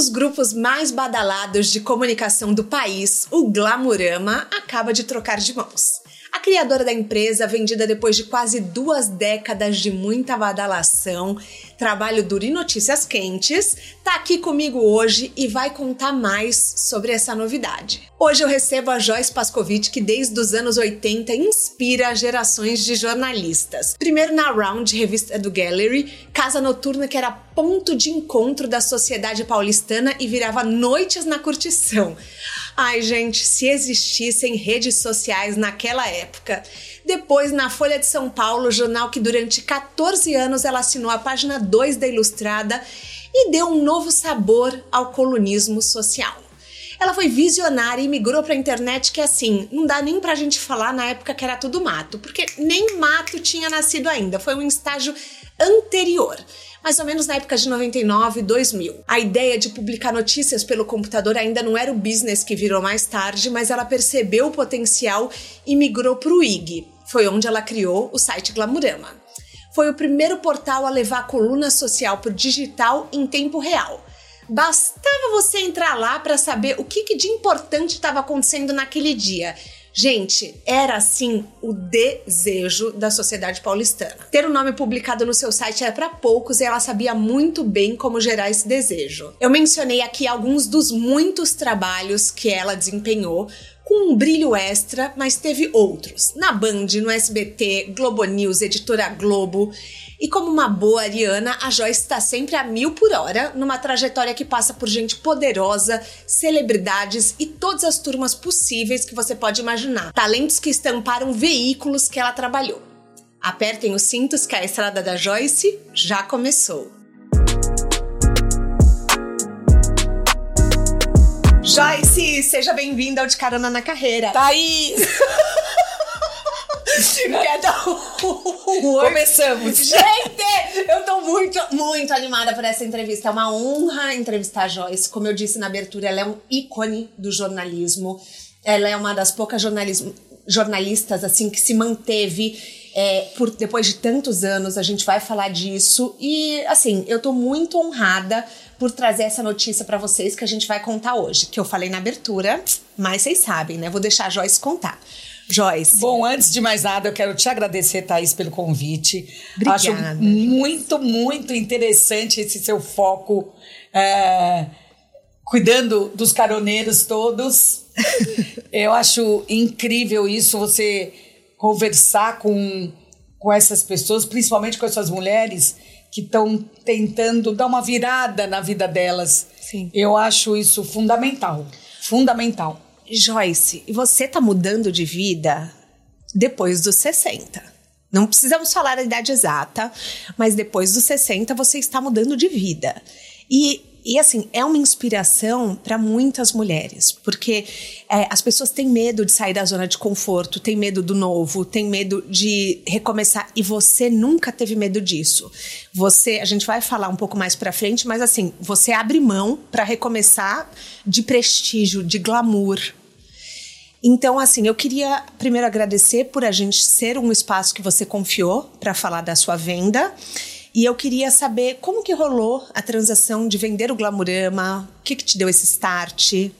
Dos grupos mais badalados de comunicação do país, o Glamurama, acaba de trocar de mãos. A criadora da empresa, vendida depois de quase duas décadas de muita badalação, trabalho duro e notícias quentes, tá aqui comigo hoje e vai contar mais sobre essa novidade. Hoje eu recebo a Joyce Pascovitch, que desde os anos 80 inspira gerações de jornalistas. Primeiro na Round, revista do Gallery, casa noturna que era ponto de encontro da sociedade paulistana e virava noites na curtição. Ai, gente, se existissem redes sociais naquela época. Depois, na Folha de São Paulo, jornal que durante 14 anos ela assinou a página 2 da Ilustrada e deu um novo sabor ao colunismo social. Ela foi visionária e migrou para a internet que assim, não dá nem pra gente falar na época que era tudo mato, porque nem mato tinha nascido ainda, foi um estágio anterior mais ou menos na época de 99, 2000. A ideia de publicar notícias pelo computador ainda não era o business que virou mais tarde, mas ela percebeu o potencial e migrou para o IG. Foi onde ela criou o site Glamurama. Foi o primeiro portal a levar a coluna social para o digital em tempo real. Bastava você entrar lá para saber o que, que de importante estava acontecendo naquele dia Gente, era assim o desejo da sociedade paulistana. Ter o um nome publicado no seu site era para poucos e ela sabia muito bem como gerar esse desejo. Eu mencionei aqui alguns dos muitos trabalhos que ela desempenhou com um brilho extra, mas teve outros. Na Band, no SBT, Globo News, Editora Globo. E como uma boa ariana, a Joyce está sempre a mil por hora, numa trajetória que passa por gente poderosa, celebridades e todas as turmas possíveis que você pode imaginar. Talentos que estamparam veículos que ela trabalhou. Apertem os cintos que a estrada da Joyce já começou. Joyce, seja bem-vinda ao De Carona na Carreira. Thaís! Um? Começamos. Gente, eu tô muito, muito animada por essa entrevista. É uma honra entrevistar a Joyce. Como eu disse na abertura, ela é um ícone do jornalismo. Ela é uma das poucas jornalistas assim que se manteve é, por depois de tantos anos. A gente vai falar disso e assim, eu tô muito honrada por trazer essa notícia para vocês que a gente vai contar hoje, que eu falei na abertura, mas vocês sabem, né? Vou deixar a Joyce contar. Joyce. Bom, antes de mais nada, eu quero te agradecer, Thaís, pelo convite. Obrigada. Acho muito, muito interessante esse seu foco, é, cuidando dos caroneiros todos. eu acho incrível isso, você conversar com, com essas pessoas, principalmente com essas mulheres que estão tentando dar uma virada na vida delas. Sim. Eu acho isso fundamental. Fundamental. Joyce, você tá mudando de vida depois dos 60. Não precisamos falar a idade exata, mas depois dos 60 você está mudando de vida. E e assim, é uma inspiração para muitas mulheres, porque é, as pessoas têm medo de sair da zona de conforto, têm medo do novo, têm medo de recomeçar, e você nunca teve medo disso. Você, a gente vai falar um pouco mais para frente, mas assim, você abre mão para recomeçar de prestígio, de glamour, então, assim, eu queria primeiro agradecer por a gente ser um espaço que você confiou para falar da sua venda. E eu queria saber como que rolou a transação de vender o Glamurama, o que, que te deu esse start?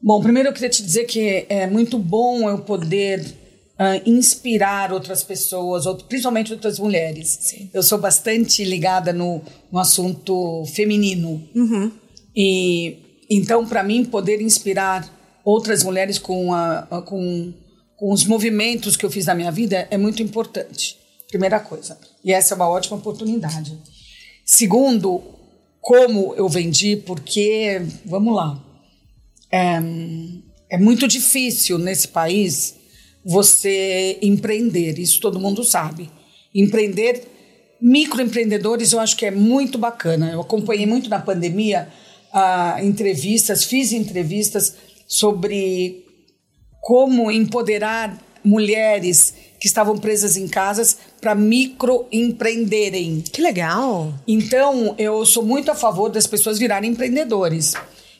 Bom, primeiro eu queria te dizer que é muito bom eu poder uh, inspirar outras pessoas, principalmente outras mulheres. Sim. Eu sou bastante ligada no, no assunto feminino. Uhum. E então, para mim, poder inspirar outras mulheres com, a, a, com, com os movimentos que eu fiz na minha vida é muito importante. Primeira coisa. E essa é uma ótima oportunidade. Segundo, como eu vendi, porque, vamos lá, é, é muito difícil nesse país você empreender, isso todo mundo sabe. Empreender, microempreendedores, eu acho que é muito bacana. Eu acompanhei muito na pandemia uh, entrevistas, fiz entrevistas sobre como empoderar mulheres que estavam presas em casas para microempreenderem. Que legal! Então, eu sou muito a favor das pessoas virarem empreendedores.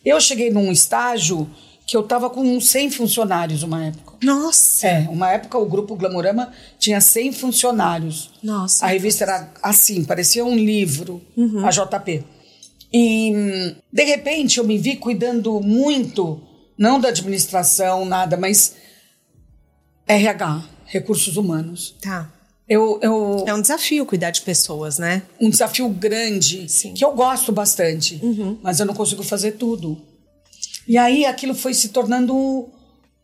Eu cheguei num estágio que eu estava com 100 funcionários uma época. Nossa! É, uma época o grupo Glamorama tinha 100 funcionários. Nossa! A revista era assim, parecia um livro, uhum. a JP. E, de repente, eu me vi cuidando muito, não da administração, nada, mas RH, recursos humanos. Tá. Eu, eu, é um desafio cuidar de pessoas, né? Um desafio grande, Sim. que eu gosto bastante, uhum. mas eu não consigo fazer tudo. E aí aquilo foi se tornando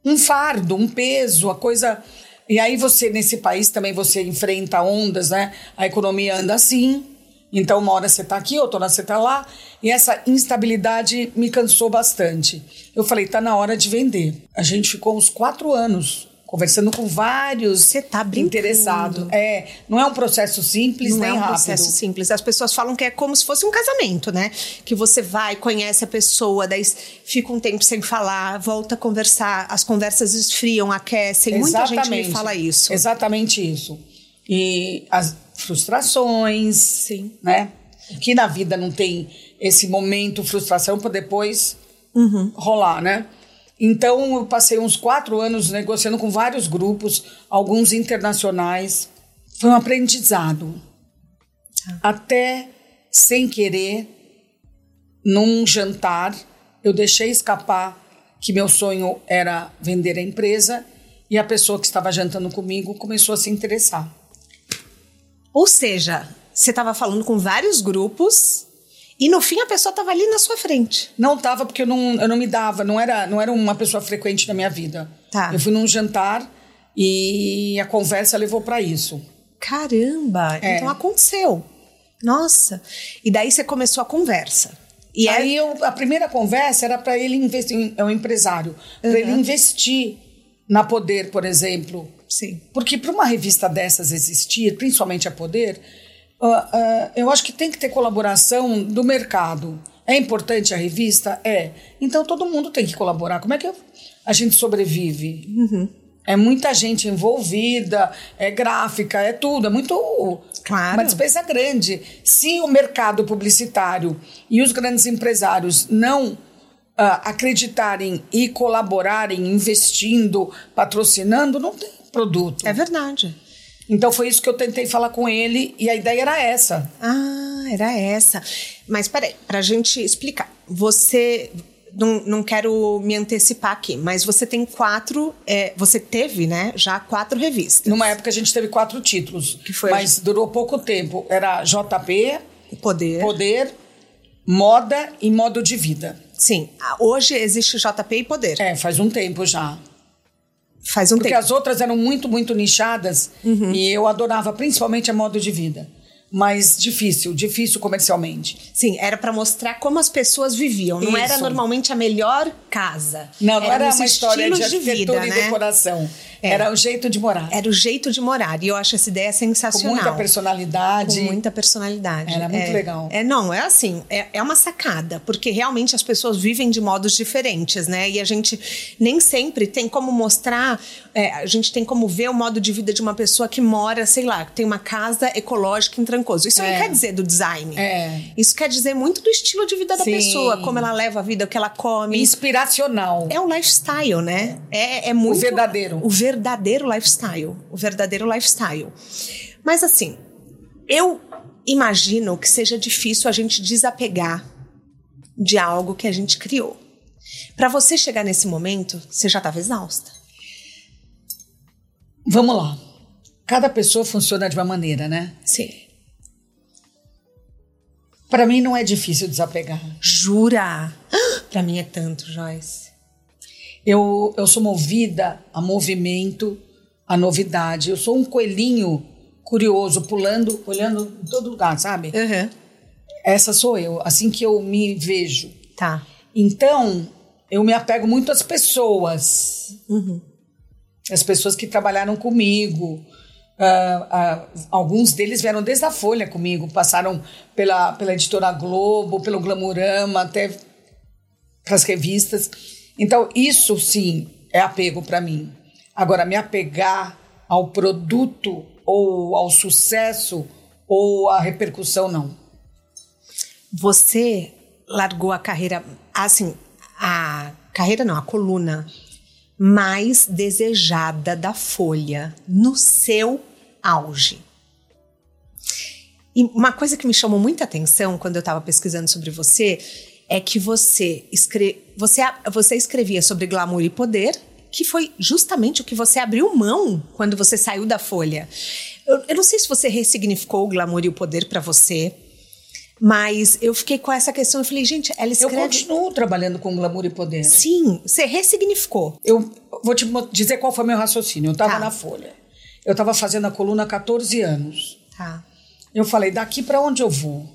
um fardo, um peso, a coisa. E aí você, nesse país, também você enfrenta ondas, né? A economia anda assim. Então, uma hora você está aqui, outra hora você está lá. E essa instabilidade me cansou bastante. Eu falei, tá na hora de vender. A gente ficou uns quatro anos conversando com vários Você tá interessados. É, não é um processo simples não nem é um rápido. processo simples. As pessoas falam que é como se fosse um casamento, né? Que você vai, conhece a pessoa, daí fica um tempo sem falar, volta a conversar, as conversas esfriam, aquecem. Muita gente me fala isso. Exatamente isso. E as frustrações, Sim. né? Que na vida não tem esse momento frustração para depois uhum. rolar, né? Então, eu passei uns quatro anos negociando com vários grupos, alguns internacionais. Foi um aprendizado. Tá. Até, sem querer, num jantar, eu deixei escapar que meu sonho era vender a empresa e a pessoa que estava jantando comigo começou a se interessar. Ou seja, você estava falando com vários grupos e no fim a pessoa estava ali na sua frente. Não estava porque eu não, eu não me dava, não era, não era uma pessoa frequente na minha vida. Tá. Eu fui num jantar e a conversa levou para isso. Caramba! É. Então aconteceu. Nossa! E daí você começou a conversa. E aí é... eu, a primeira conversa era para ele investir, é um empresário, uhum. para ele investir na Poder, por exemplo. Sim. Porque para uma revista dessas existir, principalmente a Poder, uh, uh, eu acho que tem que ter colaboração do mercado. É importante a revista? É. Então todo mundo tem que colaborar. Como é que a gente sobrevive? Uhum. É muita gente envolvida, é gráfica, é tudo, é muito. Claro. Uma despesa grande. Se o mercado publicitário e os grandes empresários não uh, acreditarem e colaborarem, investindo, patrocinando, não tem produto. É verdade. Então foi isso que eu tentei falar com ele e a ideia era essa. Ah, era essa. Mas peraí, pra gente explicar. Você não, não quero me antecipar aqui, mas você tem quatro. É, você teve, né? Já quatro revistas. Numa época a gente teve quatro títulos. Que foi mas durou pouco tempo. Era JP, Poder. Poder, Moda e Modo de Vida. Sim. Hoje existe JP e Poder. É, faz um tempo já. Faz um Porque tempo. as outras eram muito, muito nichadas Uhum. e eu adorava principalmente a Modo de Vida. Mas difícil, difícil comercialmente. Sim, era para mostrar como as pessoas viviam. Não era Isso. normalmente a melhor casa. Não, não era nos uma história de arquitetura vida, e né? decoração. É. Era o jeito de morar. Era o jeito de morar. E eu acho essa ideia Com sensacional. muita personalidade. Com muita personalidade. Era muito É- legal. É, não, é assim, é, é uma sacada, porque realmente as pessoas vivem de modos diferentes, né? E a gente nem sempre tem como mostrar, é, a gente tem como ver o modo de vida de uma pessoa que mora, sei lá, que tem uma casa ecológica em Trancoso. Isso É. não quer dizer do design. É. Isso quer dizer muito do estilo de vida da Sim. pessoa, como ela leva a vida, o que ela come. Inspiracional. É o lifestyle, né? É, é muito. verdadeiro. O verdadeiro lifestyle. O verdadeiro lifestyle. Mas assim, eu imagino que seja difícil a gente desapegar de algo que a gente criou. Para você chegar nesse momento, você já estava exausta. Vamos lá. Cada pessoa funciona de uma maneira, né? Sim. Para mim não é difícil desapegar. Jura? Para mim é tanto, Joyce. Eu, eu sou movida a movimento, a novidade. Eu sou um coelhinho curioso, pulando, olhando em todo lugar, sabe? Uhum. Essa sou eu, assim que eu me vejo. Tá. Então, eu me apego muito às pessoas. Uhum. As pessoas que trabalharam comigo. Ah, ah, alguns deles vieram desde a Folha comigo, passaram pela, pela editora Globo, pelo Glamurama, até para as revistas. Então, isso sim é apego para mim. Agora, me apegar ao produto ou ao sucesso ou à repercussão, não. Você largou a carreira, assim, a carreira não, a coluna mais desejada da Folha no seu auge. E uma coisa que me chamou muita atenção quando eu estava pesquisando sobre você é que você, escre você, você escrevia sobre glamour e poder, que foi justamente o que você abriu mão quando você saiu da Folha. Eu, eu não sei se você ressignificou o glamour e o poder para você, mas eu fiquei com essa questão. Eu falei, gente, ela escreve. Eu continuo trabalhando com glamour e poder. Sim, você ressignificou. Eu vou te dizer qual foi meu raciocínio. Eu estava Tá. na Folha. Eu estava fazendo a coluna há 14 anos. Tá. Eu falei, daqui para onde eu vou?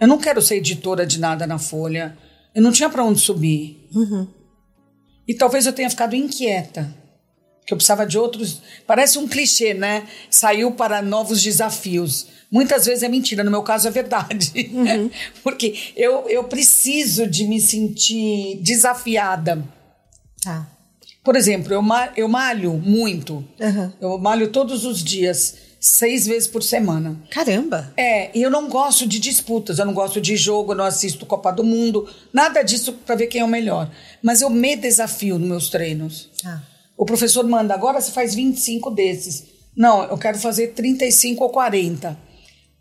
Eu não quero ser editora de nada na Folha. Eu não tinha para onde subir. E talvez eu tenha ficado inquieta. Que eu precisava de outros. Parece um clichê, né? Saiu para novos desafios. Muitas vezes é mentira, no meu caso é verdade. Porque eu, eu preciso de me sentir desafiada. Tá. Por exemplo, eu, ma- eu malho muito. Aham. Eu malho todos os dias, seis vezes por semana. Caramba. É, e eu não gosto de disputas, eu não gosto de jogo, eu não assisto Copa do Mundo, nada disso para ver quem é o melhor. Mas eu me desafio nos meus treinos. Tá. O professor manda, agora você faz 25 desses. Não, eu quero fazer 35 ou 40.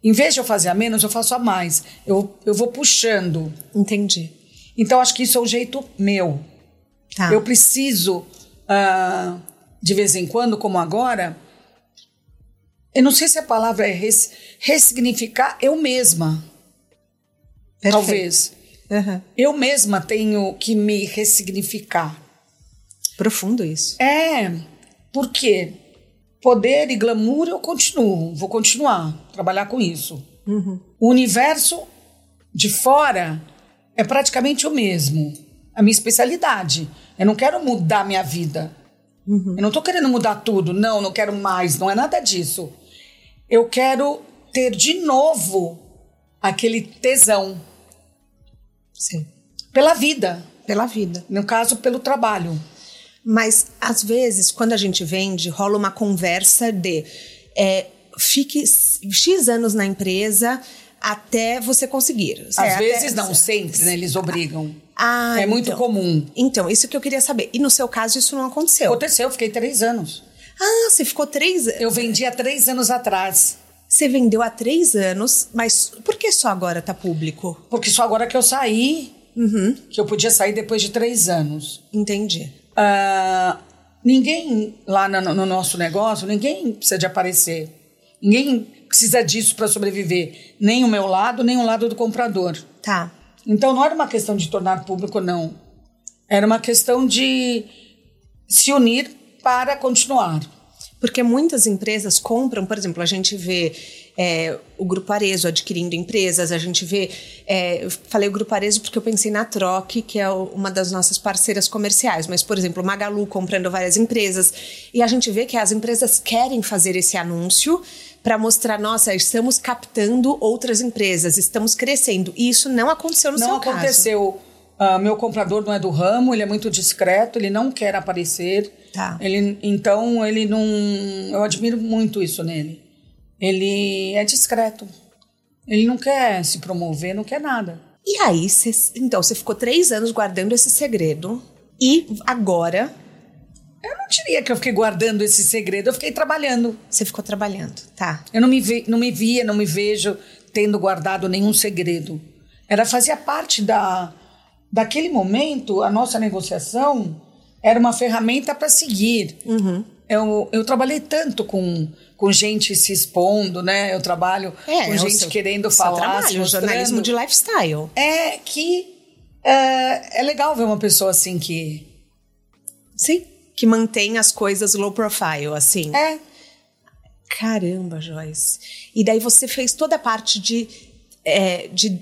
Em vez de eu fazer a menos, eu faço a mais. Eu, eu vou puxando. Entendi. Então, acho que isso é o jeito meu. Tá. Eu preciso, ah, de vez em quando, como agora, eu não sei se a palavra é res- ressignificar eu mesma. Perfeito. Talvez. Aham. Eu mesma tenho que me ressignificar. Profundo isso. É, porque poder e glamour eu continuo, vou continuar trabalhar com isso. O universo de fora é praticamente o mesmo. A minha especialidade. Eu não quero mudar minha vida. Eu não estou querendo mudar tudo. Não, não quero mais. Não é nada disso. Eu quero ter de novo aquele tesão Sim. pela vida. Pela vida. No caso, pelo trabalho. Mas, às vezes, quando a gente vende, rola uma conversa de é, fique X anos na empresa até você conseguir. Às É, vezes até- não, sempre, né? Eles obrigam. Ah, é muito então. comum. Então, isso que eu queria saber. E no seu caso, isso não aconteceu? Aconteceu, eu fiquei três anos. Ah, você ficou três anos. Eu vendi há três anos atrás. Você vendeu há três anos, mas por que só agora tá público? Porque só agora que eu saí, que eu podia sair depois de três anos. Entendi. Ah, ninguém lá no, no nosso negócio, ninguém precisa de aparecer. Ninguém precisa disso para sobreviver. Nem o meu lado, nem o lado do comprador. Tá. Então não era uma questão de tornar público, não. Era uma questão de se unir para continuar. Porque muitas empresas compram, por exemplo, a gente vê é, o Grupo Arezo adquirindo empresas, a gente vê. é, eu falei o Grupo Arezo porque eu pensei na Troque, que é uma das nossas parceiras comerciais, mas, por exemplo, Magalu comprando várias empresas. E a gente vê que as empresas querem fazer esse anúncio para mostrar, nossa, estamos captando outras empresas, estamos crescendo. E isso não aconteceu no não seu caso. aconteceu. Ah, meu comprador não é do ramo, ele é muito discreto, ele não quer aparecer. Tá. Ele, então ele não. Eu admiro muito isso nele. Ele é discreto. Ele não quer se promover, não quer nada. E aí, cê, então, você ficou três anos guardando esse segredo. E agora Eu não diria que eu fiquei guardando esse segredo, eu fiquei trabalhando. você ficou trabalhando. Tá. Eu não me, ve, não me via, não me vejo tendo guardado nenhum segredo. Era fazia parte da daquele momento, a nossa negociação era uma ferramenta para seguir. Eu, eu trabalhei tanto com, com gente se expondo, né? Eu trabalho com é gente seu- querendo falar, trabalho, jornalismo de lifestyle. É que é, é legal ver uma pessoa assim que Sim. Que mantém as coisas low profile, assim. é Caramba, Joyce. E daí você fez toda a parte de, é, de,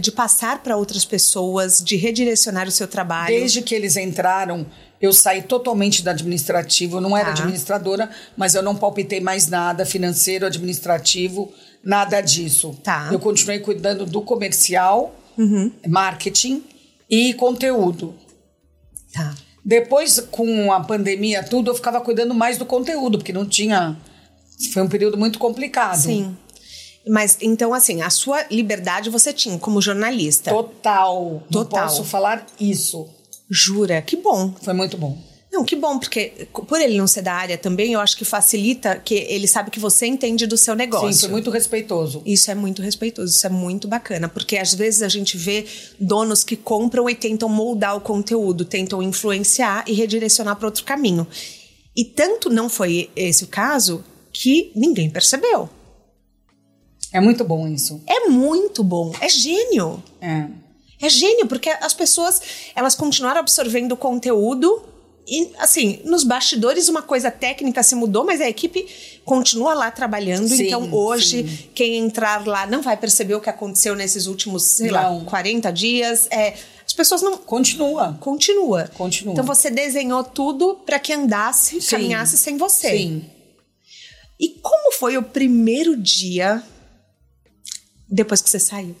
de passar para outras pessoas, de redirecionar o seu trabalho. Desde que eles entraram, eu saí totalmente do administrativo. Eu não era Tá. administradora, mas eu não palpitei mais nada financeiro, administrativo, nada disso. Tá. Eu continuei cuidando do comercial, marketing e conteúdo. Tá. Depois, com a pandemia, tudo, eu ficava cuidando mais do conteúdo, porque não tinha. Foi um período muito complicado. Sim. Mas então, assim, a sua liberdade você tinha como jornalista. Total. Não Total. posso falar isso. Jura? Que bom. Foi muito bom. Não, que bom, porque por ele não ser da área também, eu acho que facilita que ele sabe que você entende do seu negócio. Sim, foi muito respeitoso. Isso é muito respeitoso, isso é muito bacana, porque às vezes a gente vê donos que compram e tentam moldar o conteúdo, tentam influenciar e redirecionar para outro caminho. E tanto não foi esse o caso que ninguém percebeu. É muito bom isso. É muito bom, é gênio. É. É gênio, porque as pessoas, elas continuaram absorvendo o conteúdo e, assim, nos bastidores uma coisa técnica se mudou, mas a equipe continua lá trabalhando. Sim, então, hoje, sim. quem entrar lá não vai perceber o que aconteceu nesses últimos, sei Não. lá, 40 dias. É, as pessoas não... Continua. Continua. Continua. Então, você desenhou tudo para que andasse, Sim. caminhasse sem você. Sim. E como foi o primeiro dia depois que você saiu?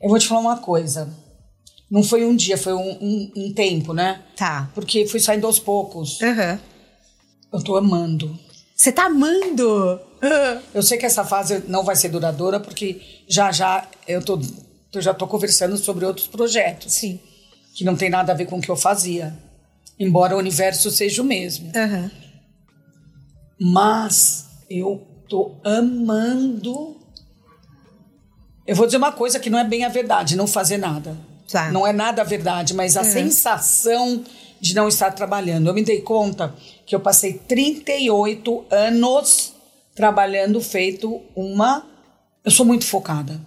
Eu vou te falar uma coisa. Não foi um dia, foi um, um- um tempo, né? Tá. Porque fui saindo aos poucos. Aham. Eu tô amando. Você tá amando? Ah. Eu sei que essa fase não vai ser duradoura, porque já já eu, tô, eu já tô conversando sobre outros projetos. Sim. Que não tem nada a ver com o que eu fazia. Embora o universo seja o mesmo. Aham. Mas eu tô amando. Eu vou dizer uma coisa que não é bem a verdade, não fazer nada. Tá. Não é nada a verdade, mas a sensação de não estar trabalhando. Eu me dei conta que eu passei 38 anos trabalhando feito uma. Eu sou muito focada.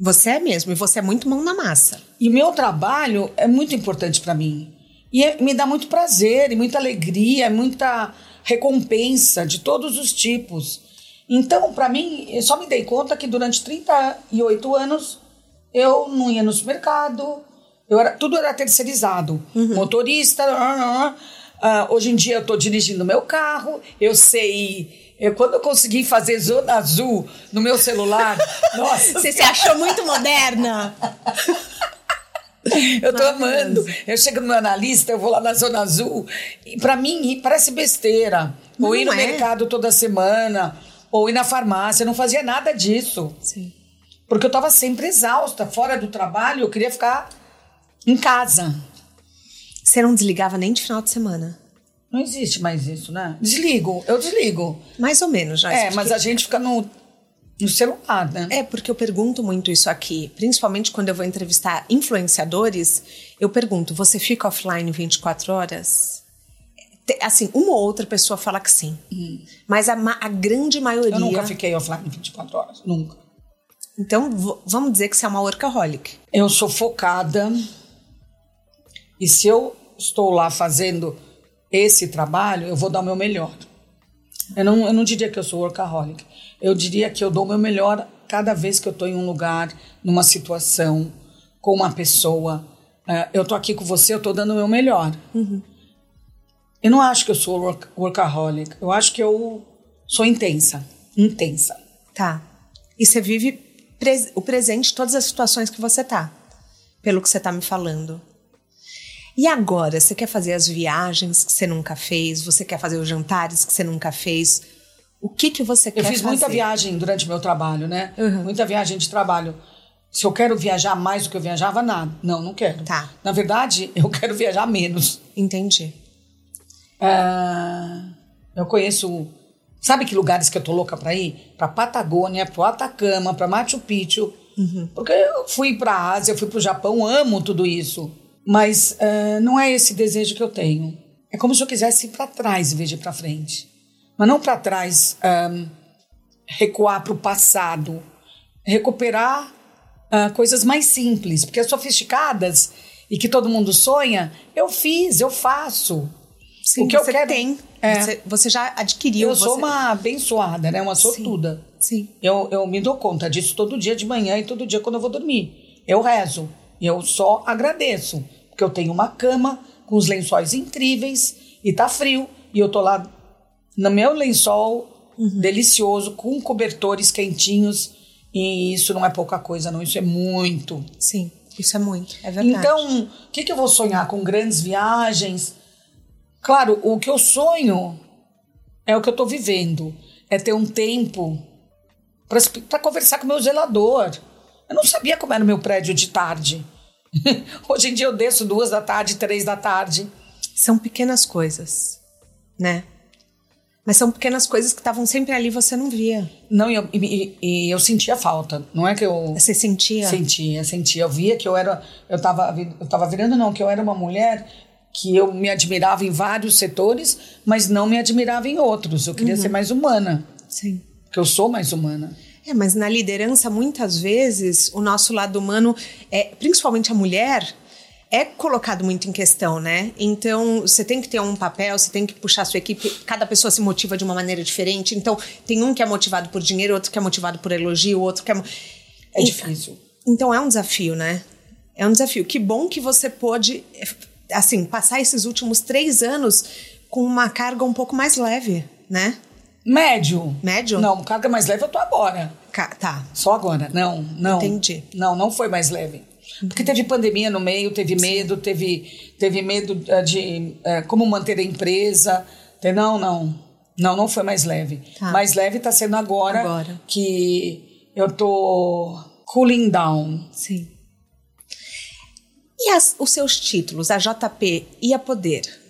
Você é mesmo, e você é muito mão na massa. E meu trabalho é muito importante para mim. E é- me dá muito prazer, e muita alegria, muita recompensa de todos os tipos. Então, para mim, eu só me dei conta que durante 38 anos eu não ia no supermercado, eu era, tudo era terceirizado. Motorista, ah, ah, ah, hoje em dia eu estou dirigindo meu carro, eu sei. Eu, quando eu consegui fazer zona azul no meu celular, nossa, Você se achou muito moderna? Eu tô amando. Eu chego no analista, eu vou lá na Zona Azul. E pra mim, parece besteira. Ou ir no é. mercado toda semana, ou ir na farmácia. Eu não fazia nada disso. Sim. Porque eu tava sempre exausta. Fora do trabalho, eu queria ficar em casa. Você não desligava nem de final de semana? Não existe mais isso, né? Desligo, eu desligo. Mais ou menos, já. É, mas a gente fica no, no celular, né? É, porque eu pergunto muito isso aqui, principalmente quando eu vou entrevistar influenciadores, eu pergunto, você fica offline 24 horas? Assim, uma ou outra pessoa fala que sim. Mas a, ma- a grande maioria... Eu nunca fiquei offline 24 horas, nunca. Então, vamos dizer que você é uma workaholic. Eu sou focada e se eu estou lá fazendo esse trabalho, eu vou dar o meu melhor. Eu não, eu não diria que eu sou workaholic. Eu diria que eu dou o meu melhor cada vez que eu estou em um lugar, numa situação, com uma pessoa. É, eu estou aqui com você, eu estou dando o meu melhor. Eu não acho que eu sou work- workaholic. Eu acho que eu sou intensa. Intensa. Tá. E você vive pres- o presente todas as situações que você tá, pelo que você tá me falando. E agora, você quer fazer as viagens que você nunca fez? Você quer fazer os jantares que você nunca fez? O que que você Eu quer fiz fazer? muita viagem durante meu trabalho, né? Uhum. Muita viagem de trabalho. Se eu quero viajar mais do que eu viajava, nada. Não, não quero. Tá. Na verdade, eu quero viajar menos. Entendi. Ah, eu conheço. Sabe que lugares que eu tô louca pra ir? Pra Patagônia, pro Atacama, pra Machu Picchu. Uhum. Porque eu fui pra Ásia, eu fui pro Japão, amo tudo isso. Mas ah, não é esse desejo que eu tenho. É como se eu quisesse ir pra trás em vez de ir pra frente. Mas não pra trás ah, recuar pro passado. Recuperar ah, coisas mais simples. Porque as sofisticadas e que todo mundo sonha, eu fiz, eu faço. Sim, o que eu você quero tem. É. Você, você já adquiriu. Eu sou você- uma abençoada, né? Uma sortuda. Sim. Eu, eu me dou conta disso todo dia de manhã e todo dia quando eu vou dormir. Eu rezo. E eu só agradeço. Porque eu tenho uma cama com os lençóis incríveis e tá frio. E eu tô lá no meu lençol delicioso, com cobertores quentinhos. E isso não é pouca coisa, não. Isso é muito. Sim. Isso é muito, é verdade. Então, o que, que eu vou sonhar? Com grandes viagens? Claro, o que eu sonho é o que eu estou vivendo. É ter um tempo para conversar com o meu zelador. Eu não sabia como era o meu prédio de tarde. Hoje em dia eu desço duas da tarde, três da tarde. São pequenas coisas, né? Mas são pequenas coisas que estavam sempre ali e você não via. Não, e eu, e, e eu sentia falta. Não é que eu. Você sentia? Sentia, sentia. Eu via que eu era. Eu estava eu tava virando, não, que eu era uma mulher que eu me admirava em vários setores, mas não me admirava em outros. Eu queria uhum. ser mais humana. Sim. Porque eu sou mais humana. É, mas na liderança, muitas vezes, o nosso lado humano, é, principalmente a mulher, é colocado muito em questão, né? Então, você tem que ter um papel, você tem que puxar a sua equipe, cada pessoa se motiva de uma maneira diferente. Então, tem um que é motivado por dinheiro, outro que é motivado por elogio, outro que é. É difícil. Então, é um desafio, né? É um desafio. Que bom que você pôde, assim, passar esses últimos três anos com uma carga um pouco mais leve, né? Médio. Médio? Não, carga mais leve eu tô agora. Ca tá. Só agora. Não, não. Entendi. Não, não foi mais leve. Porque teve pandemia no meio, teve medo, teve, teve medo uh, de uh, como manter a empresa. Não, não. Não, não foi mais leve. Tá. Mais leve está sendo agora, agora, que eu tô cooling down. Sim. E as, os seus títulos, a JP e a Poder?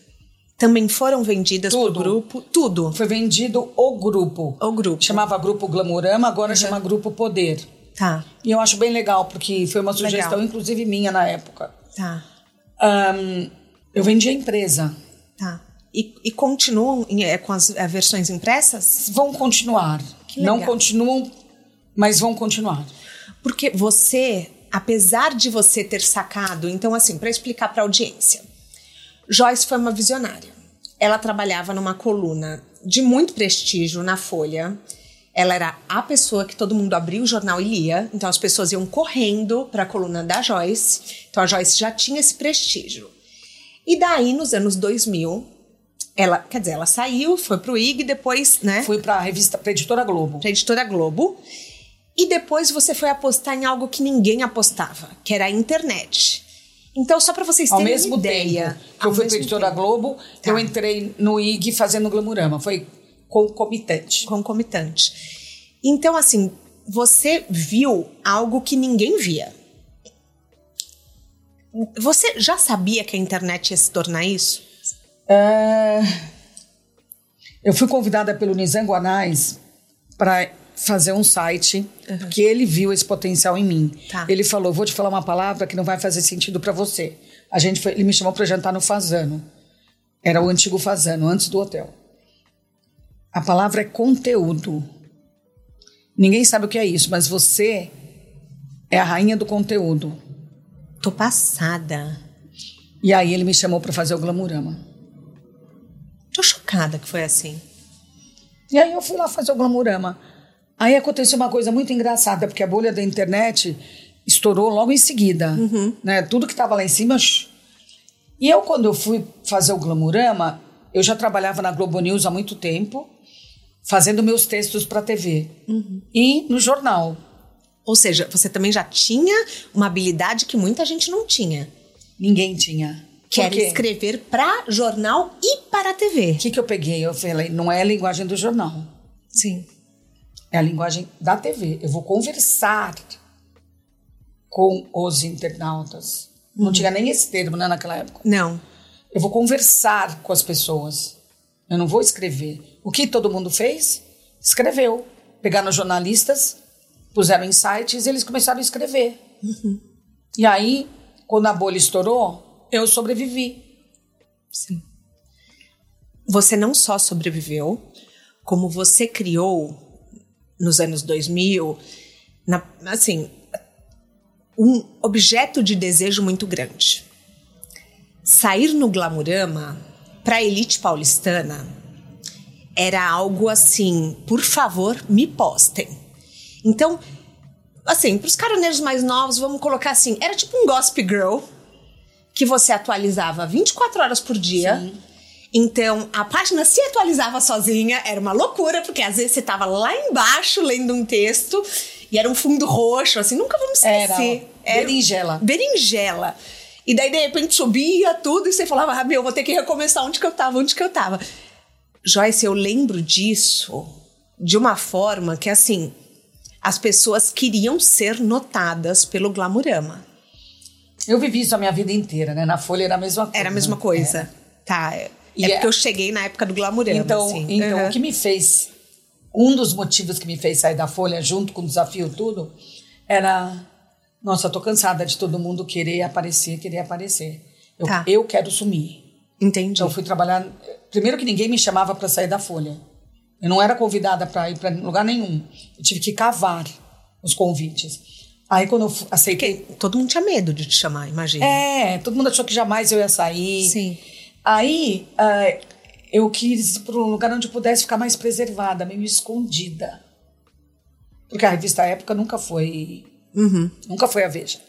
também foram vendidas tudo. pro grupo? Tudo. Foi vendido o grupo. O grupo. Chamava Grupo Glamurama, agora uhum. chama Grupo Poder. Tá. E eu acho bem legal, porque foi uma sugestão, legal. inclusive minha na época. Tá. Um, eu vendi a empresa. Tá. E, e continuam é, com as é, versões impressas? Vão continuar. Não continuam, mas vão continuar. Porque você, apesar de você ter sacado, então assim, para explicar para a audiência, Joyce foi uma visionária. Ela trabalhava numa coluna de muito prestígio na Folha. Ela era a pessoa que todo mundo abria o jornal e lia, então as pessoas iam correndo para a coluna da Joyce. Então a Joyce já tinha esse prestígio. E daí, nos anos 2000, ela, quer dizer, ela saiu, foi pro IG, depois, né? Fui para a revista, para Editora Globo. Editora Globo. E depois você foi apostar em algo que ninguém apostava, que era a internet. Então, só para vocês terem Ao mesmo ideia. Tempo que eu fui para Editora tempo. Globo, tá. eu entrei no IG fazendo Glamurama. Foi concomitante. Concomitante. Então, assim, você viu algo que ninguém via. Você já sabia que a internet ia se tornar isso? É... Eu fui convidada pelo Nizam Anais para fazer um site, uhum. porque ele viu esse potencial em mim. Tá. Ele falou: vou te falar uma palavra que não vai fazer sentido para você. A gente foi, ele me chamou para jantar no Fazano. Era o antigo Fazano, antes do hotel. A palavra é conteúdo. Ninguém sabe o que é isso, mas você é a rainha do conteúdo. Tô passada. E aí ele me chamou para fazer o Glamurama. Tô chocada que foi assim. E aí eu fui lá fazer o Glamurama. Aí aconteceu uma coisa muito engraçada, porque a bolha da internet estourou logo em seguida. Uhum. Né? Tudo que estava lá em cima. E eu, quando eu fui fazer o Glamurama, eu já trabalhava na Globo News há muito tempo, fazendo meus textos para a TV uhum. e no jornal. Ou seja, você também já tinha uma habilidade que muita gente não tinha. Ninguém tinha. Que era escrever para jornal e para a TV. O que, que eu peguei? Eu falei, não é a linguagem do jornal. Sim. É a linguagem da TV. Eu vou conversar com os internautas. Uhum. Não tinha nem esse termo né, naquela época. Não. Eu vou conversar com as pessoas. Eu não vou escrever. O que todo mundo fez? Escreveu. Pegaram jornalistas, puseram em sites e eles começaram a escrever. Uhum. E aí, quando a bolha estourou, eu sobrevivi. Sim. Você não só sobreviveu, como você criou nos anos 2000, na, assim, um objeto de desejo muito grande. Sair no Glamurama para a elite paulistana era algo assim, por favor, me postem. Então, assim, para os caroneiros mais novos, vamos colocar assim, era tipo um Gossip Girl que você atualizava 24 horas por dia. Sim então, a página se atualizava sozinha, era uma loucura, porque às vezes você estava lá embaixo lendo um texto E era um fundo roxo, assim, nunca vamos esquecer. Era, era berinjela. Berinjela. E daí, de repente, subia tudo e você falava, ah, meu, vou ter que recomeçar onde que eu tava, onde que eu tava. Joyce, eu lembro disso de uma forma que, assim, as pessoas queriam ser notadas pelo Glamurama. Eu vivi isso a minha vida inteira, né? Na Folha era a mesma coisa. Era a mesma coisa. Era. Tá. É, é porque eu cheguei na época do Glamurama. Então, assim. então Uhum. o que me fez. Um dos motivos que me fez sair da Folha, junto com o desafio tudo, era. Nossa, eu tô cansada de todo mundo querer aparecer, querer aparecer. Eu, Tá. eu quero sumir. Entendi. Então eu fui trabalhar. Primeiro que ninguém me chamava para sair da Folha. Eu não era convidada para ir para lugar nenhum. Eu tive que cavar os convites. Aí quando eu aceitei. Porque todo mundo tinha medo de te chamar, imagina. É, todo mundo achou que jamais eu ia sair. Sim. Aí ah, eu quis ir para um lugar onde eu pudesse ficar mais preservada, meio escondida. Porque a revista Época nunca foi. Uhum. Nunca foi a Veja.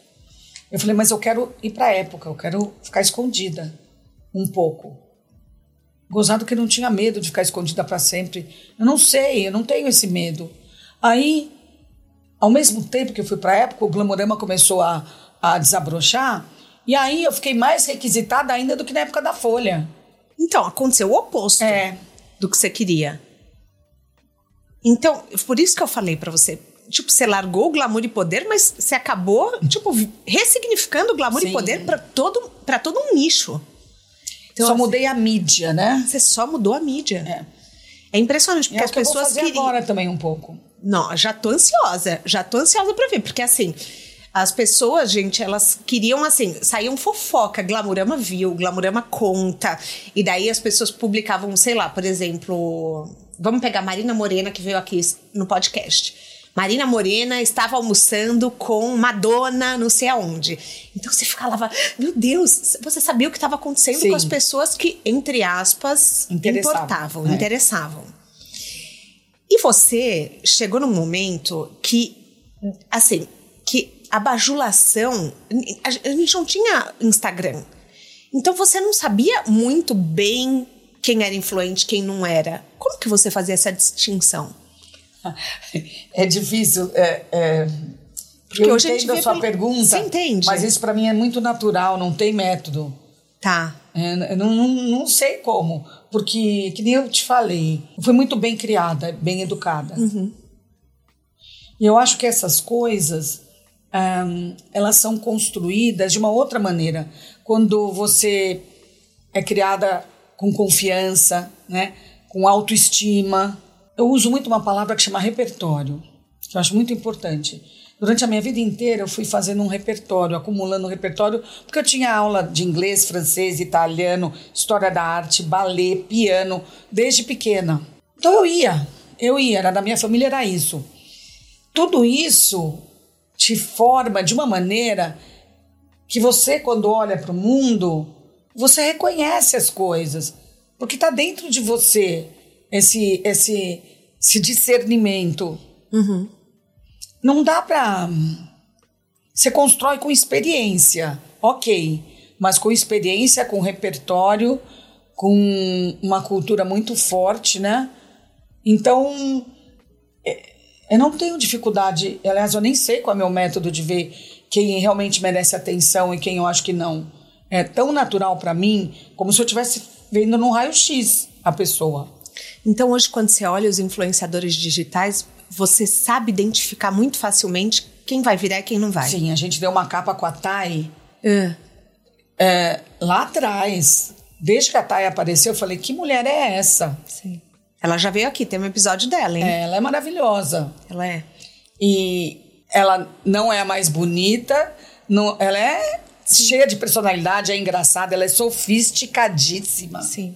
Eu falei, mas eu quero ir para a época, eu quero ficar escondida um pouco. Gozado que não tinha medo de ficar escondida para sempre. Eu não sei, eu não tenho esse medo. Aí, ao mesmo tempo que eu fui para a época, o Glamorama começou a, a desabrochar. E aí eu fiquei mais requisitada ainda do que na época da Folha. Então, aconteceu o oposto É. do que você queria. Então, por isso que eu falei pra você. Tipo, você largou o glamour e poder, mas você acabou, tipo, ressignificando o glamour Sim. e poder pra todo, pra todo um nicho. Então, Só assim, mudei a mídia, né? Você só mudou a mídia. É. É impressionante, porque é as que eu vou pessoas fazer queriam. agora também um pouco. Não, já tô ansiosa. Já tô ansiosa pra ver. Porque assim, as pessoas, gente, elas queriam assim, saíam fofoca. Glamurama viu, Glamurama conta. E daí as pessoas publicavam, sei lá, por exemplo. Vamos pegar Marina Morena, que veio aqui no podcast. Marina Morena estava almoçando com Madonna, não sei aonde. Então você ficava, meu Deus, você sabia o que estava acontecendo Sim. com as pessoas que, entre aspas, Interessavam. importavam, É. interessavam. E você chegou num momento que, assim, que a bajulação. A gente não tinha Instagram. Então você não sabia muito bem quem era influente, quem não era. Como que você fazia essa distinção? É difícil. É, é, Porque eu hoje a entendo a vê sua pelo- pergunta. Você entende? Mas isso para mim é muito natural, não tem método. Tá. É, não, não, não sei como, porque, que nem eu te falei, eu fui muito bem criada, bem educada. E eu acho que essas coisas, ahn, elas são construídas de uma outra maneira. Quando você é criada com confiança, né, com autoestima. Eu uso muito uma palavra que chama repertório, que eu acho muito importante. Durante a minha vida inteira, eu fui fazendo um repertório, acumulando um repertório, porque eu tinha aula de inglês, francês, italiano, história da arte, balé, piano, desde pequena. Então eu ia, eu ia, era da minha família, era isso. Tudo isso te forma de uma maneira que você, quando olha para o mundo, você reconhece as coisas, porque está dentro de você esse, esse, esse discernimento. Não dá para. Você constrói com experiência, ok, mas com experiência, com repertório, com uma cultura muito forte, né? Então, é, eu não tenho dificuldade, aliás, eu nem sei qual é o meu método de ver quem realmente merece atenção e quem eu acho que não. É tão natural para mim como se eu estivesse vendo num raio-x a pessoa. Então hoje, quando você olha os influenciadores digitais, você sabe identificar muito facilmente quem vai virar e quem não vai. Sim, a gente deu uma capa com a Thay Ah, é, lá atrás. Desde que a Thay apareceu, eu falei: que mulher é essa? sim. Ela já veio aqui, tem um episódio dela, hein? É, ela é maravilhosa. Ela é. E ela não é a mais bonita, não, ela é cheia de personalidade, é engraçada, ela é sofisticadíssima. Sim.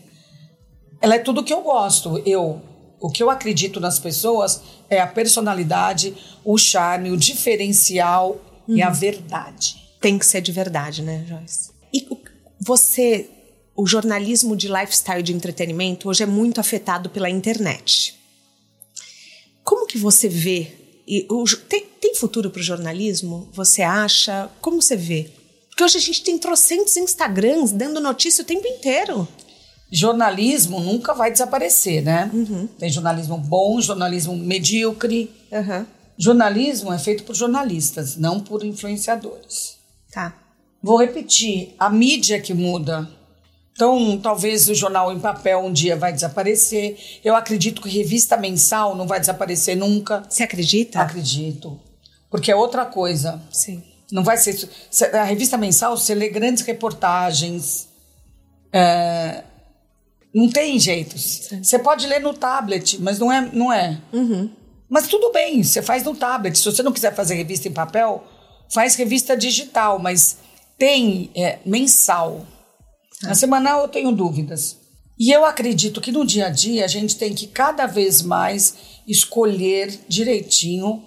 Ela é tudo que eu gosto. Eu, o que eu acredito nas pessoas é a personalidade, o charme, o diferencial e a verdade. Tem que ser de verdade, né, Joyce? E você, o jornalismo de lifestyle de entretenimento hoje é muito afetado pela internet. Como que você vê? E o tem, tem futuro para o jornalismo? Você acha? Como você vê? Porque hoje a gente tem trocentos Instagrams dando notícia o tempo inteiro. Jornalismo nunca vai desaparecer, né? Tem jornalismo bom, jornalismo medíocre. Aham. Jornalismo é feito por jornalistas, não por influenciadores. Tá. Vou repetir, a mídia que muda. Então, talvez o jornal em papel um dia vai desaparecer. Eu acredito que revista mensal não vai desaparecer nunca. Você acredita? Acredito. Porque é outra coisa. Sim. Não vai ser. A revista mensal, você lê grandes reportagens. É, não tem jeito. Você pode ler no tablet, mas não é. Não é. Uhum. Mas tudo bem, você faz no tablet. Se você não quiser fazer revista em papel, faz revista digital, mas tem é, mensal. Na semanal eu tenho dúvidas. E eu acredito que no dia a dia a gente tem que cada vez mais escolher direitinho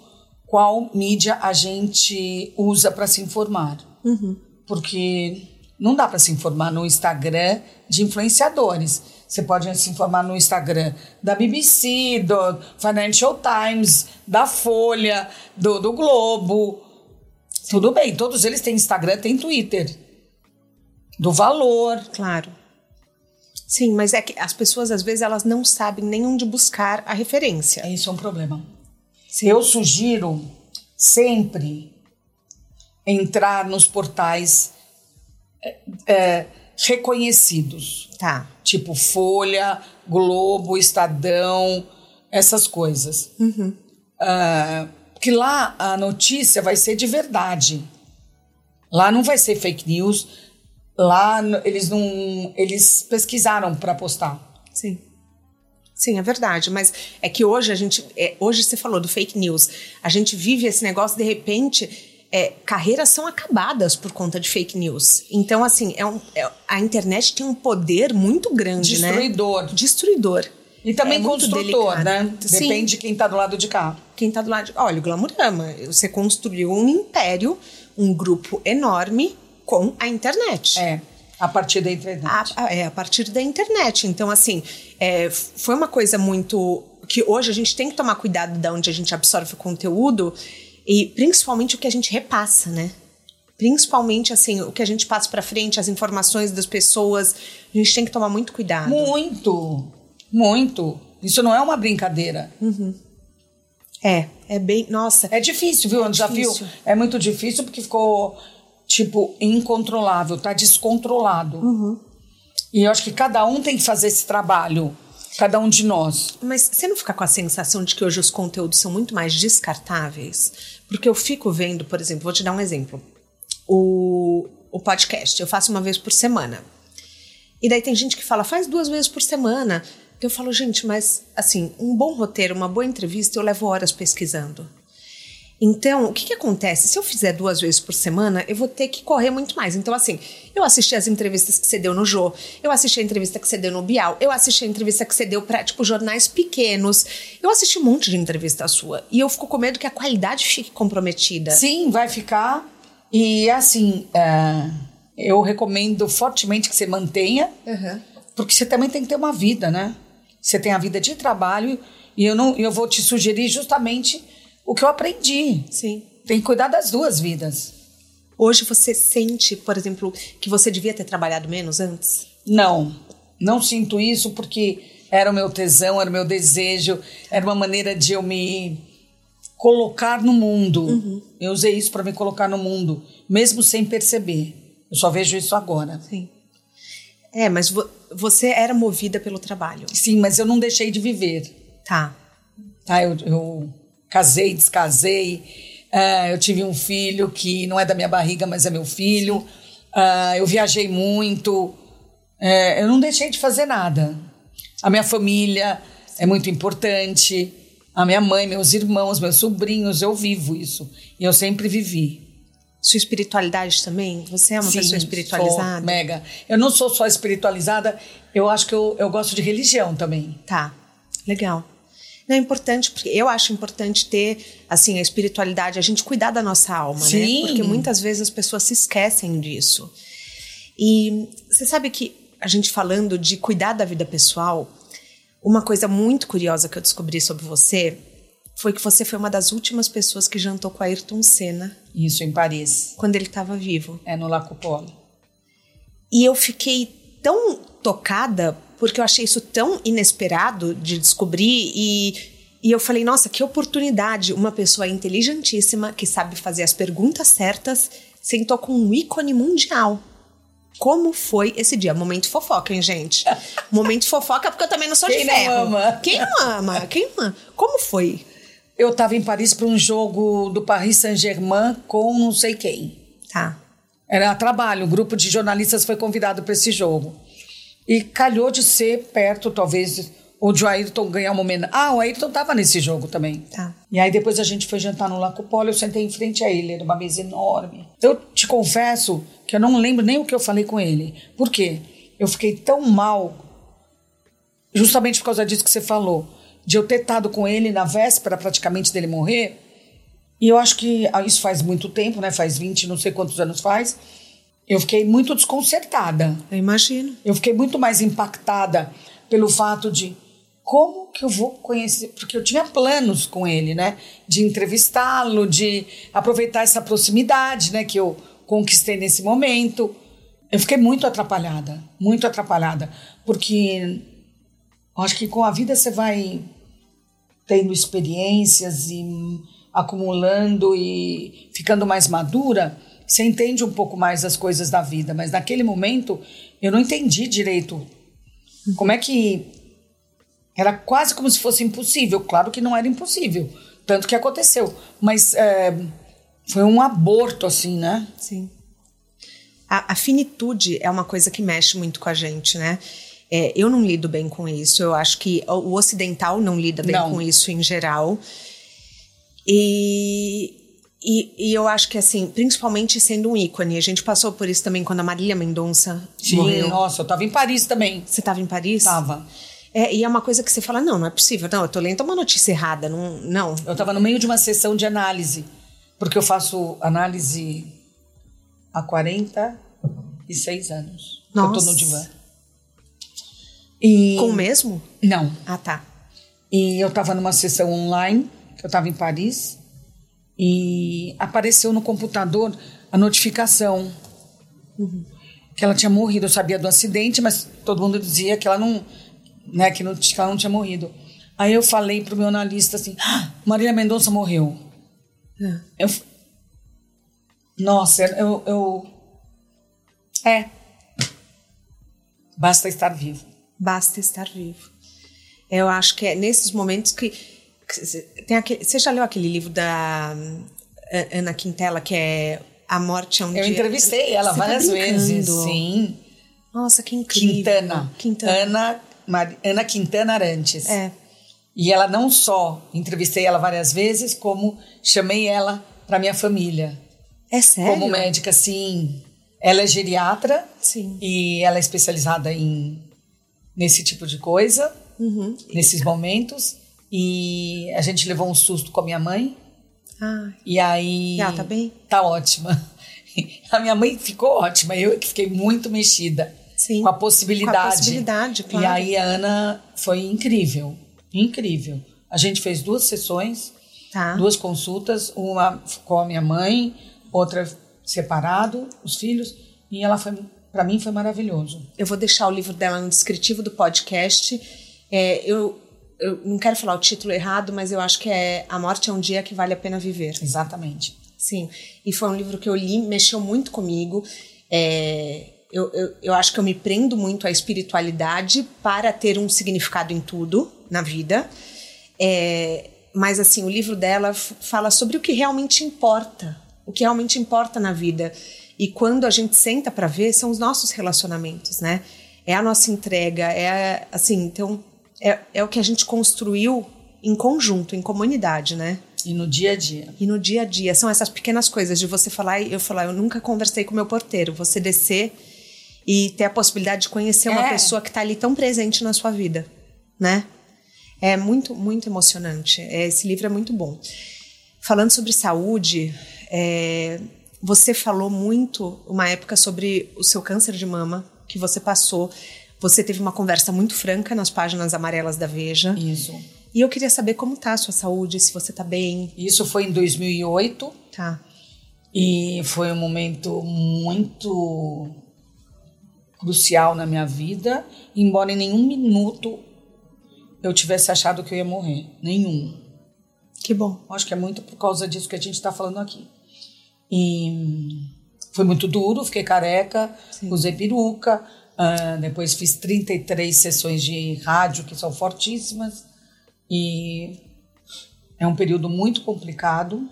qual mídia a gente usa para se informar. Uhum. Porque não dá para se informar no Instagram de influenciadores. Você pode se informar no Instagram da BBC, do Financial Times, da Folha, do, do Globo. Tudo bem, todos eles têm Instagram, têm Twitter. Do valor. Claro. Sim, mas é que as pessoas às vezes elas não sabem nem onde buscar a referência. Isso é um problema. Eu sugiro sempre entrar nos portais é, é, reconhecidos. Tá. Tipo Folha, Globo, Estadão, essas coisas. Uhum. Uh, que lá a notícia vai ser de verdade. Lá não vai ser fake news. Lá eles não. Eles pesquisaram para postar. Sim. Sim, é verdade. Mas é que hoje a gente. É, hoje você falou do fake news. A gente vive esse negócio, de repente. É, carreiras são acabadas por conta de fake news. Então, assim, é um, é, a internet tem um poder muito grande, Destruidor. né? Destruidor. E também É construtor, né? Sim. Depende de quem tá do lado de cá. Quem tá do lado de. Olha, o Glamurama. Você construiu um império, um grupo enorme com a internet. É, a partir da internet. A, é, a partir da internet. Então, assim, é, foi uma coisa muito. que hoje a gente tem que tomar cuidado de onde a gente absorve o conteúdo e principalmente o que a gente repassa, né? Principalmente, assim, o que a gente passa pra frente, as informações das pessoas. A gente tem que tomar muito cuidado. Muito, muito. Isso não é uma brincadeira. É, é bem. Nossa. É difícil, viu? É um desafio. É muito difícil porque ficou, tipo, incontrolável, tá descontrolado. Uhum. E eu acho que cada um tem que fazer esse trabalho. Cada um de nós. Mas você não fica com a sensação de que hoje os conteúdos são muito mais descartáveis? Porque eu fico vendo, por exemplo, vou te dar um exemplo. O, o podcast, eu faço uma vez por semana. E daí tem gente que fala, faz duas vezes por semana. Eu falo, gente, mas assim, um bom roteiro, uma boa entrevista, eu levo horas pesquisando. Então, o que, que acontece? Se eu fizer duas vezes por semana, eu vou ter que correr muito mais. Então, assim, eu assisti as entrevistas que você deu no Jô, eu assisti a entrevista que você deu no Bial, eu assisti a entrevista que você deu para, tipo, jornais pequenos. Eu assisti um monte de entrevista sua. E eu fico com medo que a qualidade fique comprometida. Sim, vai ficar. E assim, é, eu recomendo fortemente que você mantenha, Uhum. porque você também tem que ter uma vida, né? Você tem a vida de trabalho e eu não, eu vou te sugerir justamente o que eu aprendi. Sim. Tem que cuidar das duas vidas. Hoje você sente, por exemplo, que você devia ter trabalhado menos antes? Não, não sinto isso porque era o meu tesão, era o meu desejo, era uma maneira de eu me colocar no mundo. Eu usei isso para me colocar no mundo, mesmo sem perceber. Eu só vejo isso agora. Sim. É, mas vo- você era movida pelo trabalho. Sim, mas eu não deixei de viver. Tá. Tá? Eu, eu casei, descasei, ah, eu tive um filho que não é da minha barriga, mas é meu filho. Ah, eu viajei muito. É, eu não deixei de fazer nada. A minha família é muito importante. A minha mãe, meus irmãos, meus sobrinhos, eu vivo isso. E eu sempre vivi. Sua espiritualidade também? Você é uma Sim, pessoa espiritualizada? sou mega. Eu não sou só espiritualizada, eu acho que eu, eu gosto de religião também. Tá. Legal. É importante, porque eu acho importante ter, assim, a espiritualidade, a gente cuidar da nossa alma, Sim. né? Porque muitas vezes as pessoas se esquecem disso. E você sabe que a gente falando de cuidar da vida pessoal, uma coisa muito curiosa que eu descobri sobre você foi que você foi uma das últimas pessoas que jantou com Ayrton Senna Isso em Paris. quando ele estava vivo. É no Laco Polo. E eu fiquei tão tocada porque eu achei isso tão inesperado de descobrir e E eu falei, nossa, que oportunidade! Uma pessoa inteligentíssima que sabe fazer as perguntas certas sentou com um ícone mundial. Como foi esse dia? Momento fofoca, hein, gente? Momento fofoca, porque eu também não sou Quem de não ferro. ama? Quem não ama? Quem não ama? Como foi? Eu estava em Paris para um jogo do Paris Saint-Germain com não sei quem. Tá. Era trabalho, um grupo de jornalistas foi convidado para esse jogo. E calhou de ser perto, talvez, ou de o Ayrton ganhar uma homenagem. Ah, o Ayrton estava nesse jogo também. Tá. E aí depois a gente foi jantar no Laco Polo, eu sentei em frente a ele, era uma mesa enorme. Eu te confesso que eu não lembro nem o que eu falei com ele. Por quê? Eu fiquei tão mal, justamente por causa disso que você falou, de eu ter estado com ele na véspera praticamente dele morrer. E eu acho que ah, isso faz muito tempo, né? Faz 20, não sei quantos anos faz. Eu fiquei muito desconcertada. Eu imagino. Eu fiquei muito mais impactada pelo fato de como que eu vou conhecer, porque eu tinha planos com ele, né? De entrevistá-lo, de aproveitar essa proximidade, né? Que eu conquistei nesse momento. Eu fiquei muito atrapalhada, muito atrapalhada, porque eu acho que com a vida você vai tendo experiências e acumulando e ficando mais madura, você entende um pouco mais as coisas da vida. Mas naquele momento eu não entendi direito como é que era quase como se fosse impossível. Claro que não era impossível, tanto que aconteceu. Mas é, foi um aborto, assim, né? Sim. A, a finitude é uma coisa que mexe muito com a gente, né? É, eu não lido bem com isso. Eu acho que o, o ocidental não lida bem Não. com isso em geral. E, e, e eu acho que, assim, principalmente sendo um ícone, a gente passou por isso também quando a Marília Mendonça Sim, morreu. nossa, eu tava em Paris também. Você estava em Paris? Tava. É, e é uma coisa que você fala, não, não é possível. Não, eu tô lendo uma notícia errada. Não, não. Eu estava no meio de uma sessão de análise, porque eu faço análise há 46 anos. Eu Nossa. tô no divã. E... Com o mesmo? Não. Ah, tá. E eu estava numa sessão online, que eu estava em Paris, e apareceu no computador a notificação que ela tinha morrido. Eu sabia do acidente, mas todo mundo dizia que ela não, né, que, não, que ela não tinha morrido. Aí eu falei pro meu analista assim: ah, Marília Mendonça morreu. É. Eu, nossa, eu, eu. É. Basta estar vivo. Basta estar vivo. Eu acho que é nesses momentos que. Tem aquele, você já leu aquele livro da A- Ana Quintela, que é A Morte é um Eu Dia. entrevistei ela Você tá várias vezes. brincando. Sim. Nossa, que incrível. Quintana. Quintana. Ana, Mari- Ana Quintana Arantes. É. E ela não só entrevistei ela várias vezes, como chamei ela para minha família. É sério? Como médica, sim. Ela é geriatra Sim. e ela é especializada em nesse tipo de coisa, Uhum. nesses momentos. E a gente levou um susto com a minha mãe. Ah, E aí. E ela tá bem? Tá ótima. A minha mãe ficou ótima, eu que fiquei muito mexida Sim. com a possibilidade. Com a possibilidade, claro. E aí a Ana foi incrível, incrível. A gente fez duas sessões, tá. duas consultas, uma com a minha mãe, outra separado, os filhos, e ela foi, para mim foi maravilhoso. Eu vou deixar o livro dela no descritivo do podcast. É, eu, eu não quero falar o título errado, mas eu acho que é A Morte é um Dia que Vale a Pena Viver. Exatamente. Sim, e foi um livro que eu li, mexeu muito comigo. É, eu, eu, eu acho que eu me prendo muito à espiritualidade para ter um significado em tudo na vida. É, mas, assim, o livro dela fala sobre o que realmente importa, o que realmente importa na vida. E quando a gente senta para ver, são os nossos relacionamentos, né? É a nossa entrega, é assim, então é, é o que a gente construiu em conjunto, em comunidade, né? E no dia a dia. E no dia a dia, são essas pequenas coisas de você falar e eu falar, eu nunca conversei com meu porteiro, você descer e ter a possibilidade de conhecer uma É. pessoa que está ali tão presente na sua vida, né? É muito, muito emocionante. É, Esse livro é muito bom. Falando sobre saúde, é, você falou muito uma época sobre o seu câncer de mama que você passou. Você teve uma conversa muito franca nas páginas amarelas da Veja. Isso. E eu queria saber como tá a sua saúde, se você tá bem. Isso foi em 2008 Tá. e foi um momento muito crucial na minha vida, embora em nenhum minuto eu tivesse achado que eu ia morrer. Nenhum. Que bom. Acho que é muito por causa disso que a gente está falando aqui. E foi muito duro, fiquei careca, Sim. usei peruca, uh, depois fiz 33 sessões de rádio, que são fortíssimas, e é um período muito complicado,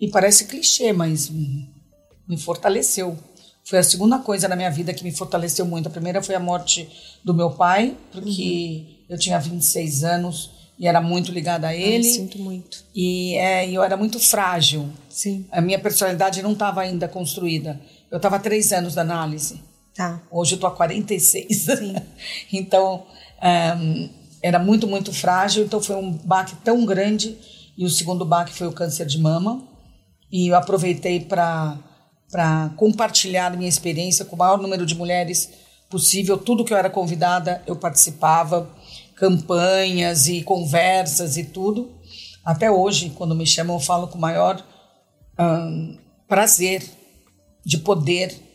e parece clichê, mas me fortaleceu. Foi a segunda coisa na minha vida que me fortaleceu muito. A primeira foi a morte do meu pai, porque uhum. eu tinha 26 anos e era muito ligada a ele. Eu sinto muito. E é, eu era muito frágil. Sim. A minha personalidade não estava ainda construída. Eu estava três anos da análise. Tá. Hoje eu estou há 46. Sim. então, um, era muito, muito frágil. Então, foi um baque tão grande. E o segundo baque foi o câncer de mama. E eu aproveitei para compartilhar minha experiência com o maior número de mulheres possível. Tudo que eu era convidada, eu participava campanhas e conversas e tudo. Até hoje, quando me chamam, eu falo com o maior hum, prazer de poder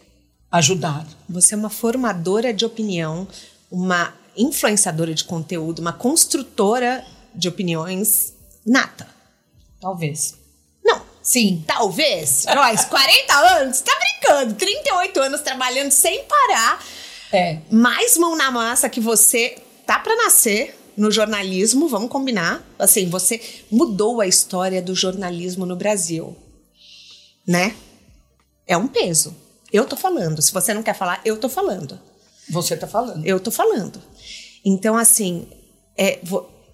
ajudar. Você é uma formadora de opinião, uma influenciadora de conteúdo, uma construtora de opiniões nata. Talvez. Não, sim, talvez. Nós, 40 anos, tá brincando, 38 anos trabalhando sem parar. É. Mais mão na massa que você tá para nascer no jornalismo, vamos combinar. Assim, você mudou a história do jornalismo no Brasil, né? É um peso. Eu tô falando. Se você não quer falar, eu tô falando. Você tá falando. Eu tô falando. Então, assim, é,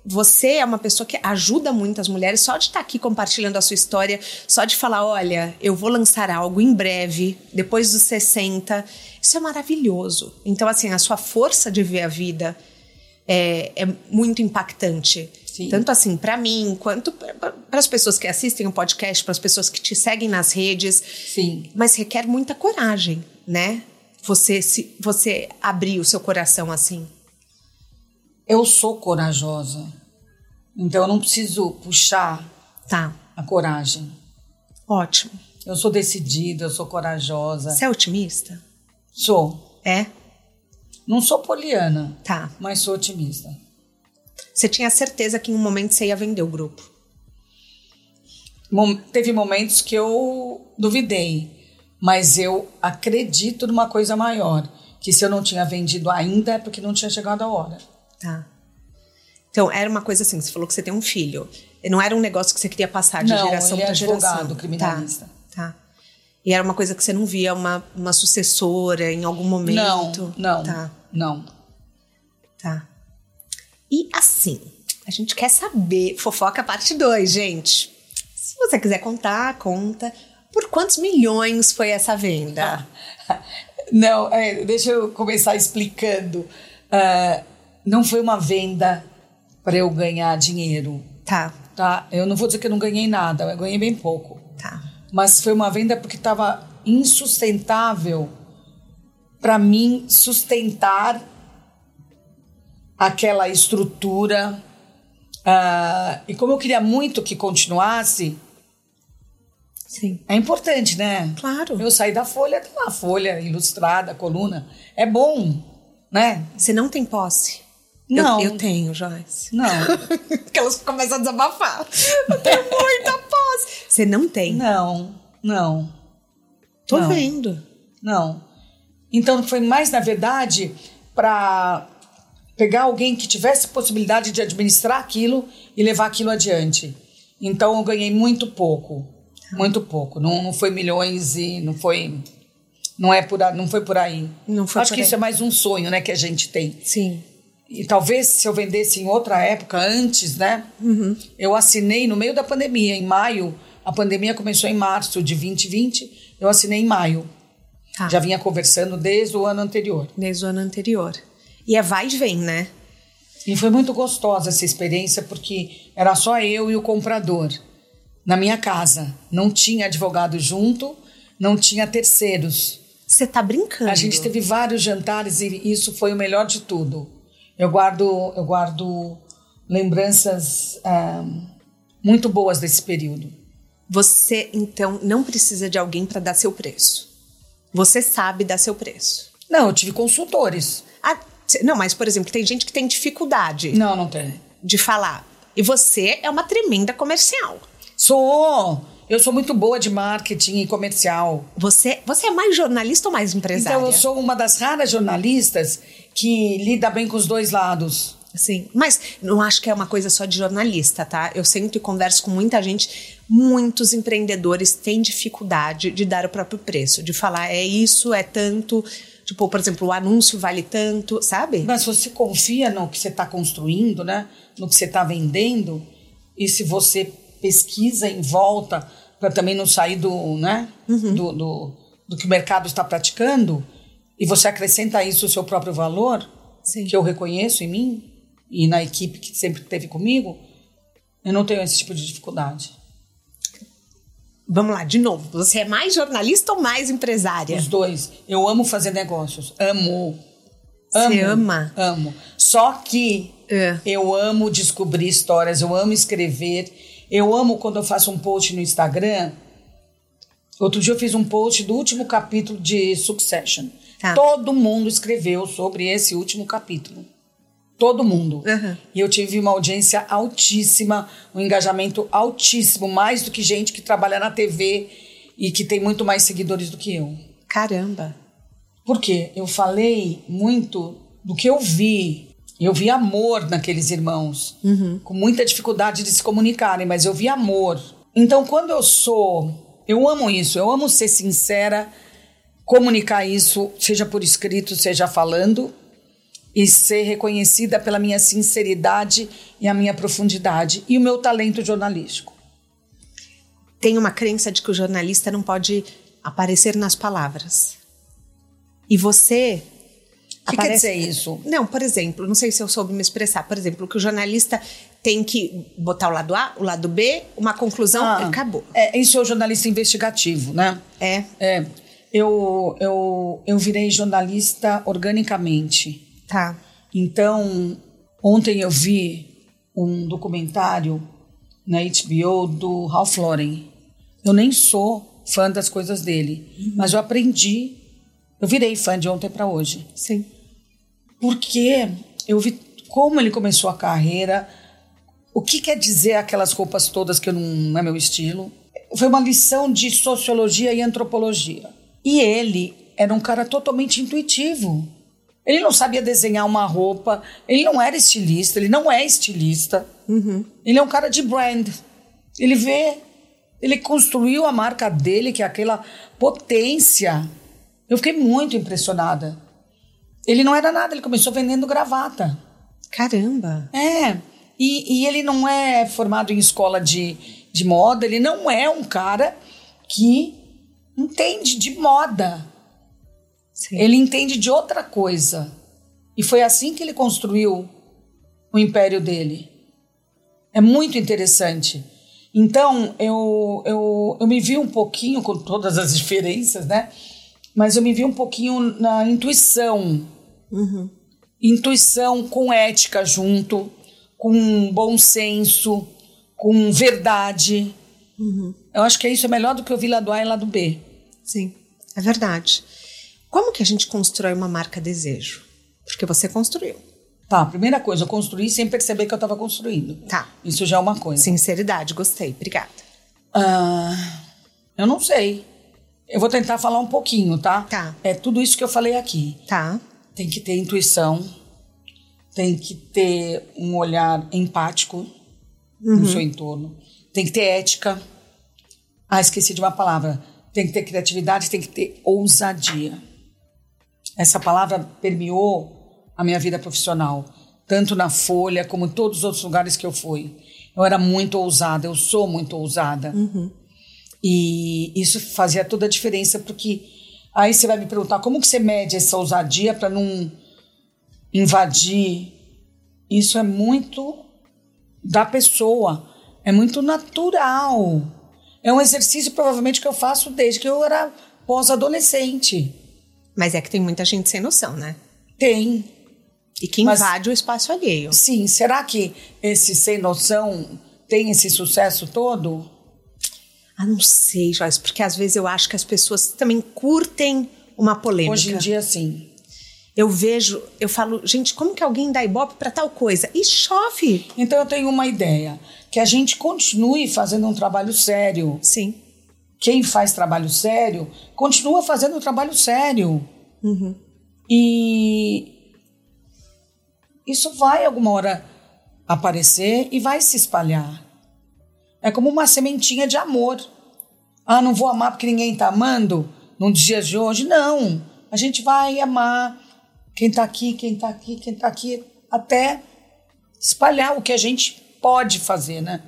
você é uma pessoa que ajuda muitas mulheres só de estar tá aqui compartilhando a sua história, só de falar: olha, eu vou lançar algo em breve, depois dos 60. Isso é maravilhoso. Então, assim, a sua força de ver a vida é, é muito impactante. Sim. Tanto assim para mim, quanto para as pessoas que assistem o podcast, para as pessoas que te seguem nas redes. Sim. Mas requer muita coragem, né? Você se você abrir o seu coração assim. Eu sou corajosa. Então eu não preciso puxar tá. a coragem. Ótimo. Eu sou decidida, eu sou corajosa. Você é otimista? Sou. É? Não sou poliana, tá. mas sou otimista. Você tinha certeza que em um momento você ia vender o grupo? Mom teve momentos que eu duvidei, mas eu acredito numa coisa maior, que se eu não tinha vendido ainda é porque não tinha chegado a hora. Tá. Então, era uma coisa assim, você falou que você tem um filho. Não era um negócio que você queria passar de não, geração para é geração. advogado, criminalista. Tá, tá. E era uma coisa que você não via uma, uma sucessora em algum momento? Não, não. Tá. Não. Tá. E assim, a gente quer saber, fofoca parte 2, gente. Se você quiser contar, conta. Por quantos milhões foi essa venda? não, é, deixa eu começar explicando. Uh, não foi uma venda para eu ganhar dinheiro. Tá. Tá. Eu não vou dizer que eu não ganhei nada, eu ganhei bem pouco. Tá. Mas foi uma venda porque estava insustentável para mim sustentar aquela estrutura. Uh, e como eu queria muito que continuasse, Sim. é importante, né? Claro. Eu saí da Folha, tem uma Folha ilustrada, coluna. É bom, né? Você não tem posse? Não. Eu, eu tenho, Joyce. Não. que elas começam a desabafar. Eu tenho muita posse. Você não tem? Não, não. Tô não. vendo. Não. Então foi mais, na verdade, para pegar alguém que tivesse possibilidade de administrar aquilo e levar aquilo adiante. Então eu ganhei muito pouco, muito pouco. Não, não foi milhões e não foi não é por não foi por aí. Não foi Acho que aí. isso é mais um sonho, né, que a gente tem. Sim. E talvez se eu vendesse em outra época, antes, né? Uhum. Eu assinei no meio da pandemia, em maio. A pandemia começou em março de 2020. Eu assinei em maio. Tá. Já vinha conversando desde o ano anterior. Desde o ano anterior. E é vai e vem, né? E foi muito gostosa essa experiência porque era só eu e o comprador na minha casa. Não tinha advogado junto, não tinha terceiros. Você tá brincando? A gente teve vários jantares e isso foi o melhor de tudo. Eu guardo, eu guardo lembranças ah, muito boas desse período. Você então não precisa de alguém para dar seu preço. Você sabe dar seu preço. Não, eu tive consultores. Não, mas, por exemplo, tem gente que tem dificuldade Não, não tem. de falar. E você é uma tremenda comercial. Sou! Eu sou muito boa de marketing e comercial. Você, você é mais jornalista ou mais empresária? Então, eu sou uma das raras jornalistas que lida bem com os dois lados. Sim, mas não acho que é uma coisa só de jornalista, tá? Eu sempre converso com muita gente. Muitos empreendedores têm dificuldade de dar o próprio preço, de falar é isso, é tanto. Tipo, por exemplo, o anúncio vale tanto, sabe? Mas você confia no que você está construindo, né? No que você está vendendo. E se você pesquisa em volta para também não sair do, né? Do, do, do que o mercado está praticando e você acrescenta isso o seu próprio valor, Sim. que eu reconheço em mim e na equipe que sempre esteve comigo, eu não tenho esse tipo de dificuldade. Vamos lá, de novo. Você é mais jornalista ou mais empresária? Os dois. Eu amo fazer negócios. Amo. Você Amo. ama? Amo. Só que É. eu amo descobrir histórias, eu amo escrever. Eu amo quando eu faço um post no Instagram. Outro dia eu fiz um post do último capítulo de Succession. Tá. Todo mundo escreveu sobre esse último capítulo. Todo mundo. Uhum. E eu tive uma audiência altíssima, um engajamento altíssimo, mais do que gente que trabalha na TV e que tem muito mais seguidores do que eu. Caramba. Porque eu falei muito do que eu vi. Eu vi amor naqueles irmãos, com muita dificuldade de se comunicarem, mas eu vi amor. Então, quando eu sou, eu amo isso, eu amo ser sincera, comunicar isso, seja por escrito, seja falando, e ser reconhecida pela minha sinceridade e a minha profundidade e o meu talento jornalístico. Tem uma crença de que o jornalista não pode aparecer nas palavras. E você. O que quer dizer isso? Não, por exemplo, não sei se eu soube me expressar. Por exemplo, que o jornalista tem que botar o lado A, o lado B, uma conclusão, Ah, acabou. É, isso é o jornalista investigativo, né? É. É, eu, eu, eu virei jornalista organicamente. Tá. Então, ontem eu vi um documentário na HBO do Ralph Lauren. Eu nem sou fã das coisas dele, mas eu aprendi. Eu virei fã de ontem para hoje. Sim. Porque eu vi como ele começou a carreira, o que quer dizer aquelas roupas todas que não é meu estilo. Foi uma lição de sociologia e antropologia. E ele era um cara totalmente intuitivo. Ele não sabia desenhar uma roupa, ele não era estilista, ele não é estilista. Ele é um cara de brand. Ele vê, ele construiu a marca dele, que é aquela potência. Eu fiquei muito impressionada. Ele não era nada, ele começou vendendo gravata. Caramba. É. E, e ele não é formado em escola de, de moda, ele não é um cara que entende de moda. Sim. Ele entende de outra coisa. E foi assim que ele construiu o império dele. É muito interessante. Então, eu, eu, eu me vi um pouquinho, com todas as diferenças, né? Mas eu me vi um pouquinho na intuição. Intuição com ética junto, com bom senso, com verdade. Eu acho que isso é melhor do que eu vi lá do A e lá do B. Sim, é verdade. Como que a gente constrói uma marca desejo? Porque você construiu. Tá, primeira coisa, eu construí sem perceber que eu estava construindo. Tá. Isso já é uma coisa. Sinceridade, gostei. Obrigada. Ah, eu não sei. Eu vou tentar falar um pouquinho, tá? Tá. É tudo isso que eu falei aqui. Tá. Tem que ter intuição, tem que ter um olhar empático no seu entorno, tem que ter ética. Ah, esqueci de uma palavra. Tem que ter criatividade, tem que ter ousadia. Essa palavra permeou a minha vida profissional, tanto na Folha como em todos os outros lugares que eu fui. Eu era muito ousada, eu sou muito ousada. E isso fazia toda a diferença, porque aí você vai me perguntar como que você mede essa ousadia para não invadir. Isso é muito da pessoa, é muito natural. É um exercício provavelmente que eu faço desde que eu era pós-adolescente. Mas é que tem muita gente sem noção, né? Tem. E que Mas- invade o espaço alheio. Sim, será que esse sem noção tem esse sucesso todo? Ah, não sei, Joyce, porque às vezes eu acho que as pessoas também curtem uma polêmica. Hoje em dia, sim. Eu vejo, eu falo, gente, como que alguém dá ibope para tal coisa? E chove. Então eu tenho uma ideia, que a gente continue fazendo um trabalho sério. Sim. Quem faz trabalho sério, continua fazendo trabalho sério. Uhum. E isso vai alguma hora aparecer e vai se espalhar. É como uma sementinha de amor. Ah, não vou amar porque ninguém está amando nos dias de hoje. Não. A gente vai amar quem está aqui, quem está aqui, quem está aqui, até espalhar o que a gente pode fazer, né?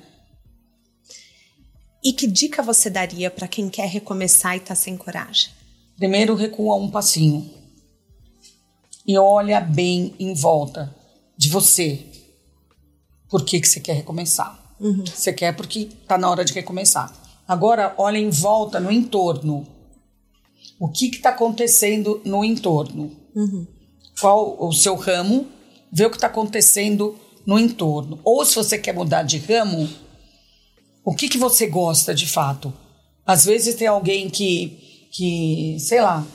E que dica você daria para quem quer recomeçar e está sem coragem? Primeiro, recua um passinho e olha bem em volta de você. Por que, que você quer recomeçar? Uhum. Você quer porque está na hora de recomeçar. Agora, olha em volta, no entorno. O que está acontecendo no entorno? Uhum. Qual o seu ramo? Vê o que está acontecendo no entorno. Ou se você quer mudar de ramo, o que, que você gosta de fato? Às vezes tem alguém que, que sei lá,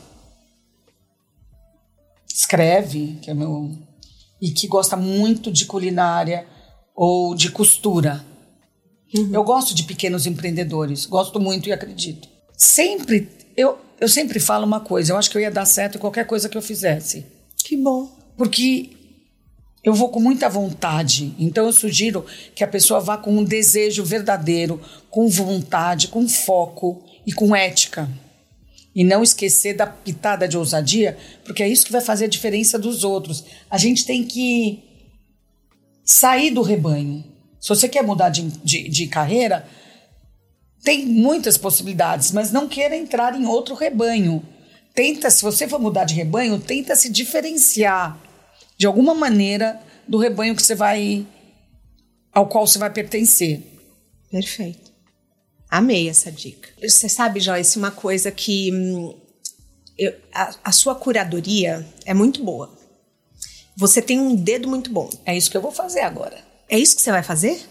escreve, que é meu, e que gosta muito de culinária ou de costura. Uhum. Eu gosto de pequenos empreendedores, gosto muito e acredito. Sempre, eu, eu sempre falo uma coisa, eu acho que eu ia dar certo em qualquer coisa que eu fizesse. Que bom. Porque eu vou com muita vontade. Então eu sugiro que a pessoa vá com um desejo verdadeiro, com vontade, com foco e com ética. E não esquecer da pitada de ousadia, porque é isso que vai fazer a diferença dos outros. A gente tem que sair do rebanho. Se você quer mudar de, de, de carreira, tem muitas possibilidades, mas não queira entrar em outro rebanho. Tenta, se você for mudar de rebanho, tenta se diferenciar de alguma maneira do rebanho que você vai ao qual você vai pertencer. Perfeito. Amei essa dica. Você sabe, Joyce, uma coisa que hum, eu, a, a sua curadoria é muito boa. Você tem um dedo muito bom. É isso que eu vou fazer agora. É isso que você vai fazer?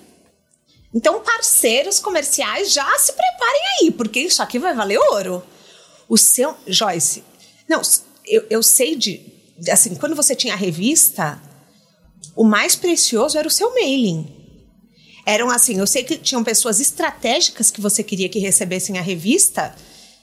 Então, parceiros comerciais, já se preparem aí, porque isso aqui vai valer ouro. O seu. Joyce, não, eu, eu sei de assim, quando você tinha a revista, o mais precioso era o seu mailing. Eram assim, eu sei que tinham pessoas estratégicas que você queria que recebessem a revista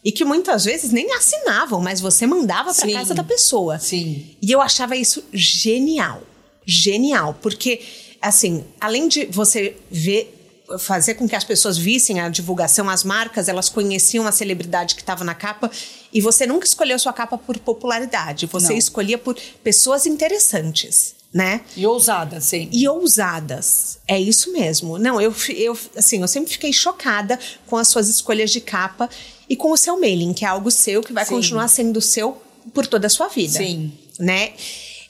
e que muitas vezes nem assinavam, mas você mandava para casa da pessoa. Sim. E eu achava isso genial. Genial, porque assim, além de você ver fazer com que as pessoas vissem a divulgação, as marcas, elas conheciam a celebridade que estava na capa e você nunca escolheu sua capa por popularidade, você Não. escolhia por pessoas interessantes. Né? E ousadas, sim. E ousadas. É isso mesmo. Não, eu, eu, assim, eu sempre fiquei chocada com as suas escolhas de capa e com o seu mailing, que é algo seu que vai sim. continuar sendo seu por toda a sua vida. Sim. Né?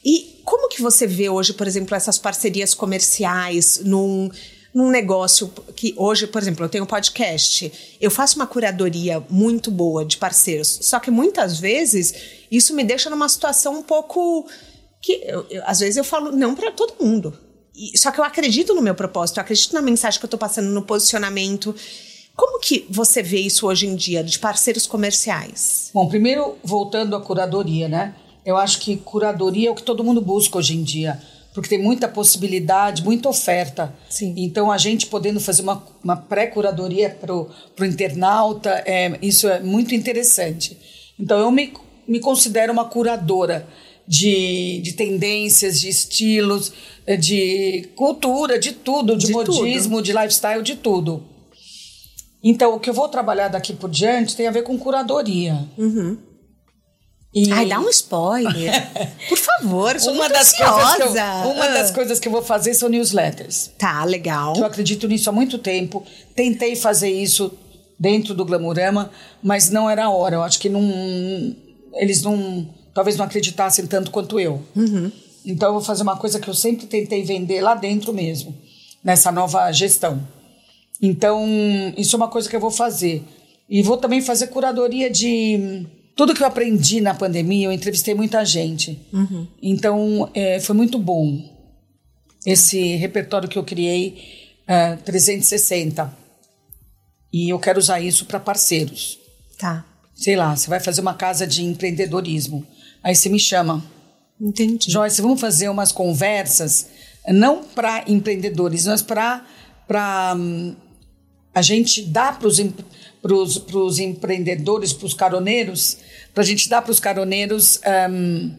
E como que você vê hoje, por exemplo, essas parcerias comerciais num num negócio que hoje, por exemplo, eu tenho um podcast, eu faço uma curadoria muito boa de parceiros, só que muitas vezes isso me deixa numa situação um pouco que eu, eu, às vezes eu falo não para todo mundo. E, só que eu acredito no meu propósito, eu acredito na mensagem que eu estou passando, no posicionamento. Como que você vê isso hoje em dia de parceiros comerciais? Bom, primeiro voltando à curadoria, né? Eu acho que curadoria é o que todo mundo busca hoje em dia porque tem muita possibilidade, muita oferta. Sim. Então, a gente podendo fazer uma, uma pré-curadoria para o internauta, é, isso é muito interessante. Então, eu me, me considero uma curadora de, de tendências, de estilos, de cultura, de tudo, de, de modismo, tudo. de lifestyle, de tudo. Então, o que eu vou trabalhar daqui por diante tem a ver com curadoria. Uhum. E... Ai, dá um spoiler. Por favor, sou uma das ansiosa. coisas que eu, Uma das coisas que eu vou fazer são newsletters. Tá, legal. Eu acredito nisso há muito tempo. Tentei fazer isso dentro do Glamurama, mas não era a hora. Eu acho que não, eles não, talvez não acreditassem tanto quanto eu. Uhum. Então eu vou fazer uma coisa que eu sempre tentei vender lá dentro mesmo, nessa nova gestão. Então, isso é uma coisa que eu vou fazer. E vou também fazer curadoria de tudo que eu aprendi na pandemia, eu entrevistei muita gente. Uhum. Então, é, foi muito bom esse repertório que eu criei, é, 360. E eu quero usar isso para parceiros. Tá. Sei lá, você vai fazer uma casa de empreendedorismo. Aí você me chama. Entendi. Joyce, vamos fazer umas conversas, não para empreendedores, mas para hum, a gente dar para os empreendedores, para os caroneiros, para a gente dar para os caroneiros um,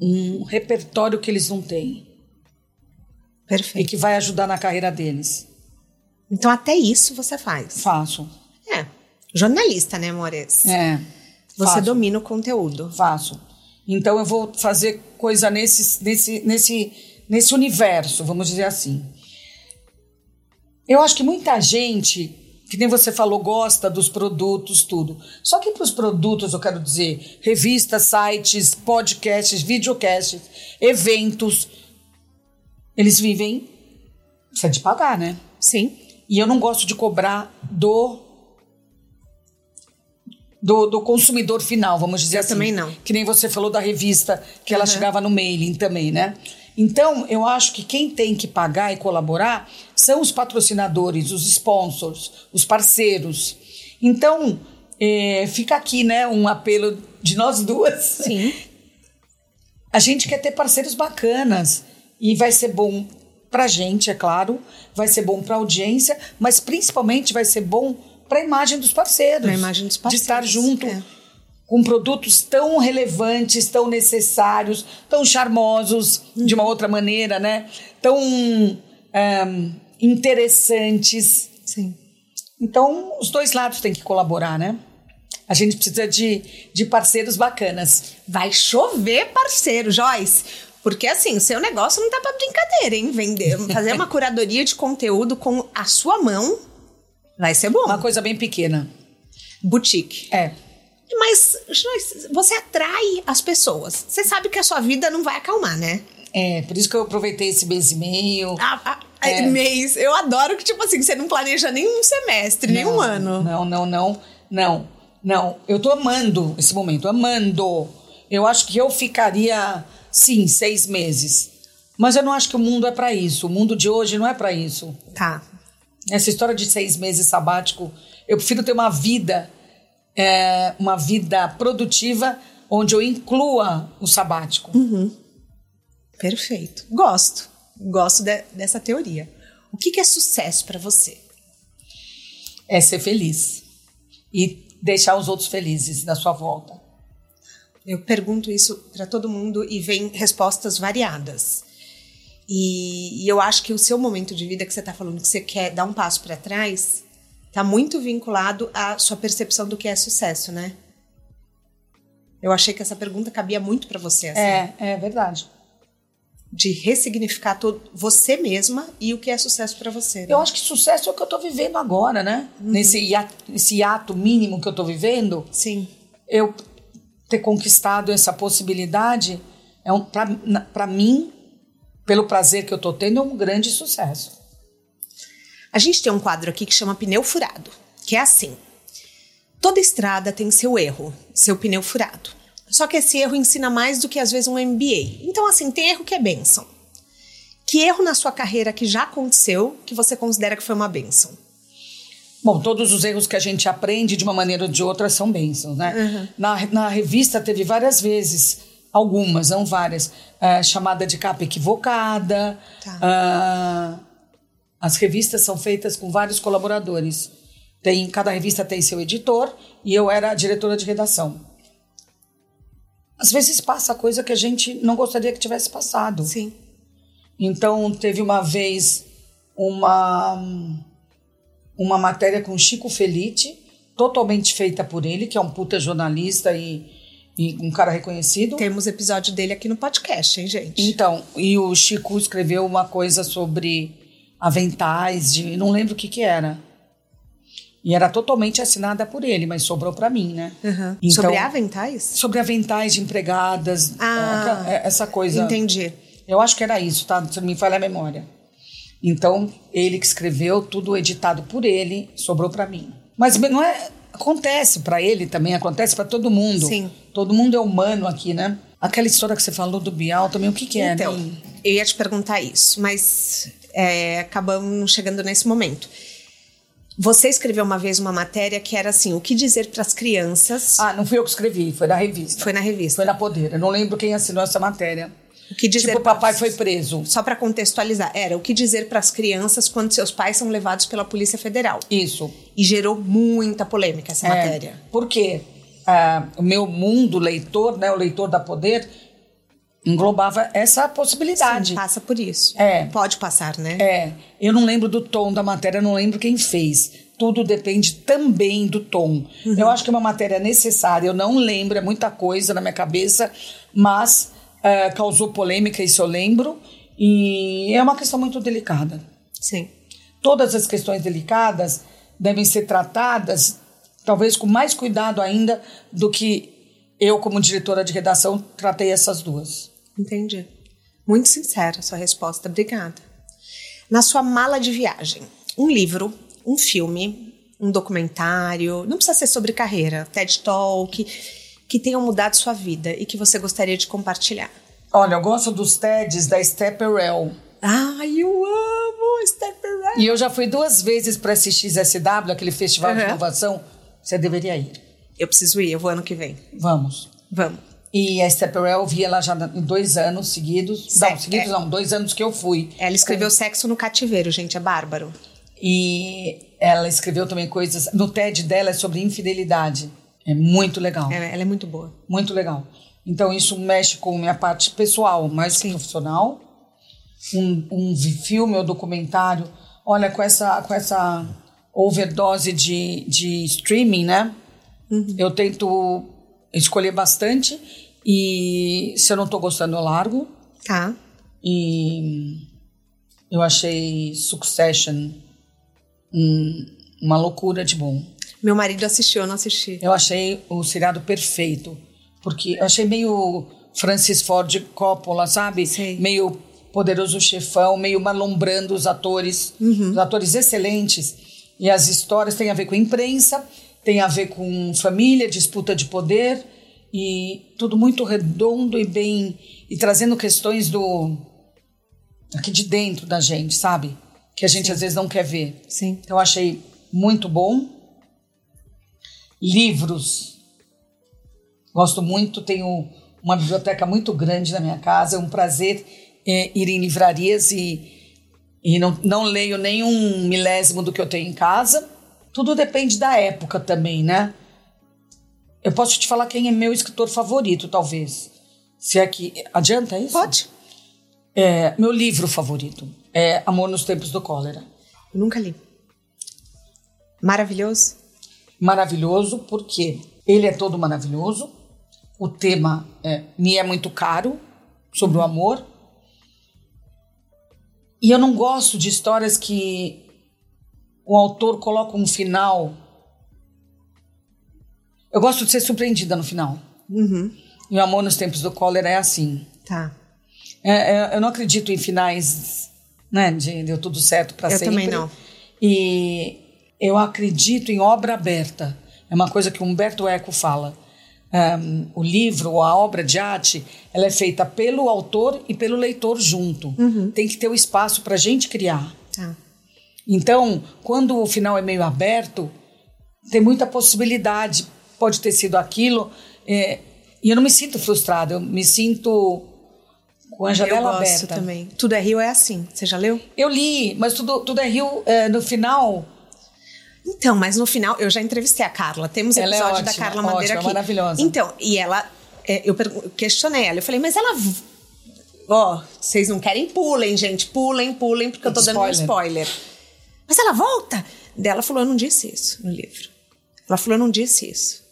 um repertório que eles não têm. Perfeito. E que vai ajudar na carreira deles. Então, até isso você faz. Faço. É. Jornalista, né, Mores? É. Você faço. domina o conteúdo. Faço. Então, eu vou fazer coisa nesse, nesse, nesse, nesse universo, vamos dizer assim. Eu acho que muita gente que nem você falou, gosta dos produtos, tudo. Só que para os produtos, eu quero dizer, revistas, sites, podcasts, videocasts, eventos, eles vivem. Precisa de pagar, né? Sim. E eu não gosto de cobrar do. Do, do consumidor final, vamos dizer eu assim. também não. Que nem você falou da revista, que ela Uhum. chegava no mailing também, né? Então, eu acho que quem tem que pagar e colaborar são os patrocinadores, os sponsors, os parceiros. Então, é, fica aqui, né, um apelo de nós duas. Sim. A gente quer ter parceiros bacanas e vai ser bom pra gente, é claro, vai ser bom pra audiência, mas principalmente vai ser bom pra imagem dos parceiros. Pra imagem dos De estar parceiros, junto é. com produtos tão relevantes, tão necessários, tão charmosos de uma outra maneira, né? Tão ehm, interessantes. Sim. Então, os dois lados têm que colaborar, né? A gente precisa de, de parceiros bacanas. Vai chover parceiro, Joyce. Porque assim, seu negócio não tá pra brincadeira, hein? Vender, fazer uma curadoria de conteúdo com a sua mão vai ser bom. Uma coisa bem pequena. Boutique. É. Mas Joyce, você atrai as pessoas. Você sabe que a sua vida não vai acalmar, né? É, por isso que eu aproveitei esse mês e meio. A, a- É. Mês. Eu adoro que, tipo assim, você não planeja nem um semestre, nem um ano. Não, não, não, não, não. Eu tô amando esse momento, amando. Eu acho que eu ficaria, sim, seis meses. Mas eu não acho que o mundo é para isso. O mundo de hoje não é para isso. Tá. Essa história de seis meses sabático, eu prefiro ter uma vida, é, uma vida produtiva onde eu inclua o sabático. Perfeito. Gosto. Gosto de- dessa teoria. O que, que é sucesso pra você? É ser feliz e deixar os outros felizes na sua volta. Eu pergunto isso pra todo mundo e vem respostas variadas. E, e eu acho que o seu momento de vida que você tá falando que você quer dar um passo pra trás tá muito vinculado à sua percepção do que é sucesso, né? Eu achei que essa pergunta cabia muito pra você, assim, É, é verdade. De ressignificar todo, você mesma e o que é sucesso pra você. né? Eu acho que sucesso é o que eu tô vivendo agora, né? Nesse hiato, esse ato mínimo que eu tô vivendo, Sim. eu ter conquistado essa possibilidade é um para mim, pelo prazer que eu tô tendo, é um grande sucesso. A gente tem um quadro aqui que chama pneu furado, que é assim. Toda estrada tem seu erro, seu pneu furado. Só que esse erro ensina mais do que às vezes um MBA. Então, assim, tem erro que é bênção. Que erro na sua carreira que já aconteceu que você considera que foi uma bênção? Bom, todos os erros que a gente aprende de uma maneira ou de outra são bênçãos, né? Na, na revista teve várias vezes, algumas, não várias, eh, chamada de capa equivocada. Tá. ah, as revistas são feitas com vários colaboradores. Tem, cada revista tem seu editor e eu era a diretora de redação. Às vezes passa coisa que a gente não gostaria que tivesse passado. Sim. Então, teve uma vez uma, uma matéria com Chico Felite, totalmente feita por ele, que é um puta jornalista e, e um cara reconhecido. Temos episódio dele aqui no podcast, hein, gente? Então, e o Chico escreveu uma coisa sobre aventais, de, não lembro o que que era. E era totalmente assinada por ele, mas sobrou para mim, né? Uhum. Então- Sobre aventais? Sobre aventais de empregadas, Ah, é, essa coisa. Entendi. Eu acho que era isso, tá? Se não me falha a memória. Então, ele que escreveu, tudo editado por ele, sobrou para mim. Mas não é. Acontece para ele também, acontece para todo mundo. Sim. Todo mundo é humano aqui, né? Aquela história que você falou do Bial também, o que, que é? Então, né? eu ia te perguntar isso, mas é, acabamos chegando nesse momento. Você escreveu uma vez uma matéria que era assim: o que dizer para as crianças. Ah, não fui eu que escrevi, foi na revista. Foi na revista. Foi na Poder. Eu não lembro quem assinou essa matéria. O que dizer tipo, o papai foi preso. Só para contextualizar, era o que dizer para as crianças quando seus pais são levados pela Polícia Federal. Isso. E gerou muita polêmica essa É, matéria. Porque ah, o meu mundo leitor, né, o leitor da Poder, englobava essa possibilidade. Sim, passa por isso. É. Pode passar, né? É, eu não lembro do tom da matéria, não lembro quem fez. Tudo depende também do tom. Eu acho que é uma matéria necessária, eu não lembro, é muita coisa na minha cabeça, mas eh, causou polêmica, isso eu lembro, e é uma questão muito delicada. Sim. Todas as questões delicadas devem ser tratadas, talvez com mais cuidado ainda do que eu, como diretora de redação, tratei essas duas. Entendi. Muito sincera a sua resposta. Obrigada. Na sua mala de viagem, um livro, um filme, um documentário, não precisa ser sobre carreira, TED Talk, que tenham mudado sua vida e que você gostaria de compartilhar. Olha, eu gosto dos TEDs da Stepperell. Ai, eu amo Stepper E eu já fui duas vezes para esse XSW, aquele festival de Uhum. inovação. Você deveria ir. Eu preciso ir, eu vou ano que vem. Vamos. Vamos. E a Stepperell, eu vi ela já dois anos seguidos. Certo, Não, seguidos é. não, dois anos que eu fui. Ela escreveu Sexo no Cativeiro, gente, é bárbaro. E ela escreveu também coisas. No TED dela é sobre infidelidade. É muito legal. Ela, ela é muito boa. Muito legal. Então isso mexe com minha parte pessoal, mais que profissional. Um, um filme ou documentário. Olha, com essa, com essa overdose de, de streaming, né? Eu tento escolher bastante. E se eu não tô gostando, eu largo. Tá. E eu achei Succession um- uma loucura de bom. Meu marido assistiu, eu não assisti. Eu achei o seriado perfeito. Porque eu achei meio Francis Ford Coppola, sabe? Sei. Meio poderoso chefão, meio malombrando os atores. Os atores excelentes. E as histórias têm a ver com imprensa, tem a ver com família, disputa de poder. E tudo muito redondo e bem. E trazendo questões do. aqui de dentro da gente, sabe? Que a gente às vezes não quer ver. Sim. Então eu achei muito bom. Livros. Gosto muito, tenho uma biblioteca muito grande na minha casa, é um prazer é, ir em livrarias e, e não, não leio nem um milésimo do que eu tenho em casa. Tudo depende da época também, né? Eu posso te falar quem é meu escritor favorito, talvez. Se é que. Adianta isso? Pode. É, meu livro favorito é Amor nos Tempos do Cólera. Eu nunca li. Maravilhoso. maravilhoso porque ele é todo maravilhoso. O tema é, me é muito caro sobre o amor. E eu não gosto de histórias que o autor coloca um final. Eu gosto de ser surpreendida no final. E o amor nos tempos do cólera é assim. Tá. É, é, eu não acredito em finais, né, de deu tudo certo para Eu sempre. também não. E eu acredito em obra aberta. É uma coisa que Humberto Eco fala. Um, o livro, a obra de arte, ela é feita pelo autor e pelo leitor junto. Uhum. Tem que ter o espaço para a gente criar. Tá. Então, quando o final é meio aberto, tem muita possibilidade. Pode ter sido aquilo. é, e eu não me sinto frustrada, eu me sinto com a Eu janela gosto aberta. também. Tudo é Rio é assim. Você já leu? Eu li, mas tudo, tudo é Rio, é, no final, Então, mas no final, eu já entrevistei a Carla. Temos Ela é episódio da ótima, Carla Madeira ótima, aqui. maravilhosa. Então, e ela. é, eu questionei ela. Eu falei, mas ela. Ó, vocês não querem? Pulem, gente. Pulem, pulem, porque eu tô dando um spoiler. Mas ela volta? Daí ela falou, eu não disse isso no livro. Ela falou, eu não disse isso.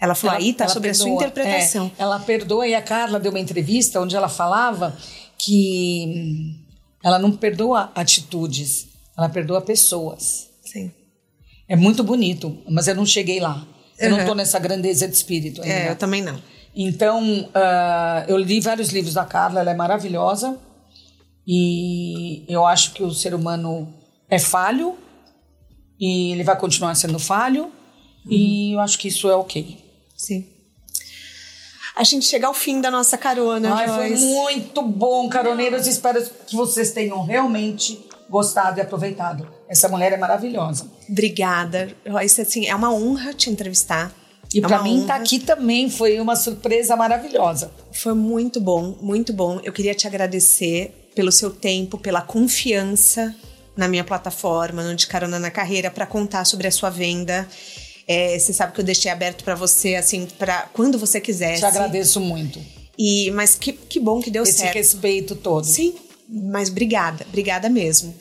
Ela falou, aí tá ela sobre a sua perdoa. interpretação. É, ela perdoa e a Carla deu uma entrevista onde ela falava que hum, ela não perdoa atitudes, ela perdoa pessoas. Sim. É muito bonito, mas eu não cheguei lá. Eu não Uhum. estou nessa grandeza de espírito ainda. É, eu também não. Então, ah, eu li vários livros da Carla, ela é maravilhosa. E eu acho que o ser humano é falho. E ele vai continuar sendo falho. E eu acho que isso é ok. Sim. a gente chega ao fim da nossa carona. Ai, foi muito bom, caroneiros. Espero que vocês tenham realmente gostado e aproveitado. Essa mulher é maravilhosa. Obrigada. Joyce, assim, é uma honra te entrevistar. E é pra uma mim, tá honra. aqui também foi uma surpresa maravilhosa. Foi muito bom, muito bom. Eu queria te agradecer pelo seu tempo, pela confiança na minha plataforma, no De Carona na Carreira, para contar sobre a sua venda. É, você sabe que eu deixei aberto para você, assim, para quando você quisesse. Te agradeço muito. E, mas que, que bom que deu Esse certo. respeito todo. Sim, mas obrigada, obrigada mesmo.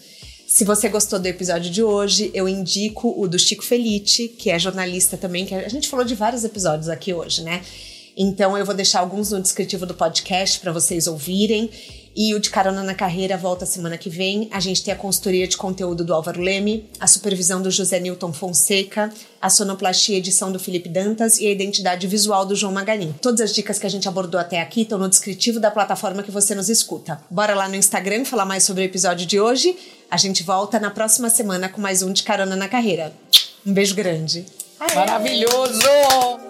Se você gostou do episódio de hoje, eu indico o do Chico Felice, que é jornalista também, que a gente falou de vários episódios aqui hoje, né? Então eu vou deixar alguns no descritivo do podcast para vocês ouvirem. E o de Carona na Carreira volta semana que vem. A gente tem a consultoria de conteúdo do Álvaro Leme, a supervisão do José Newton Fonseca, a sonoplastia edição do Felipe Dantas e a identidade visual do João Maganin. Todas as dicas que a gente abordou até aqui estão no descritivo da plataforma que você nos escuta. Bora lá no Instagram falar mais sobre o episódio de hoje. A gente volta na próxima semana com mais um de Carona na Carreira. Um beijo grande. Maravilhoso!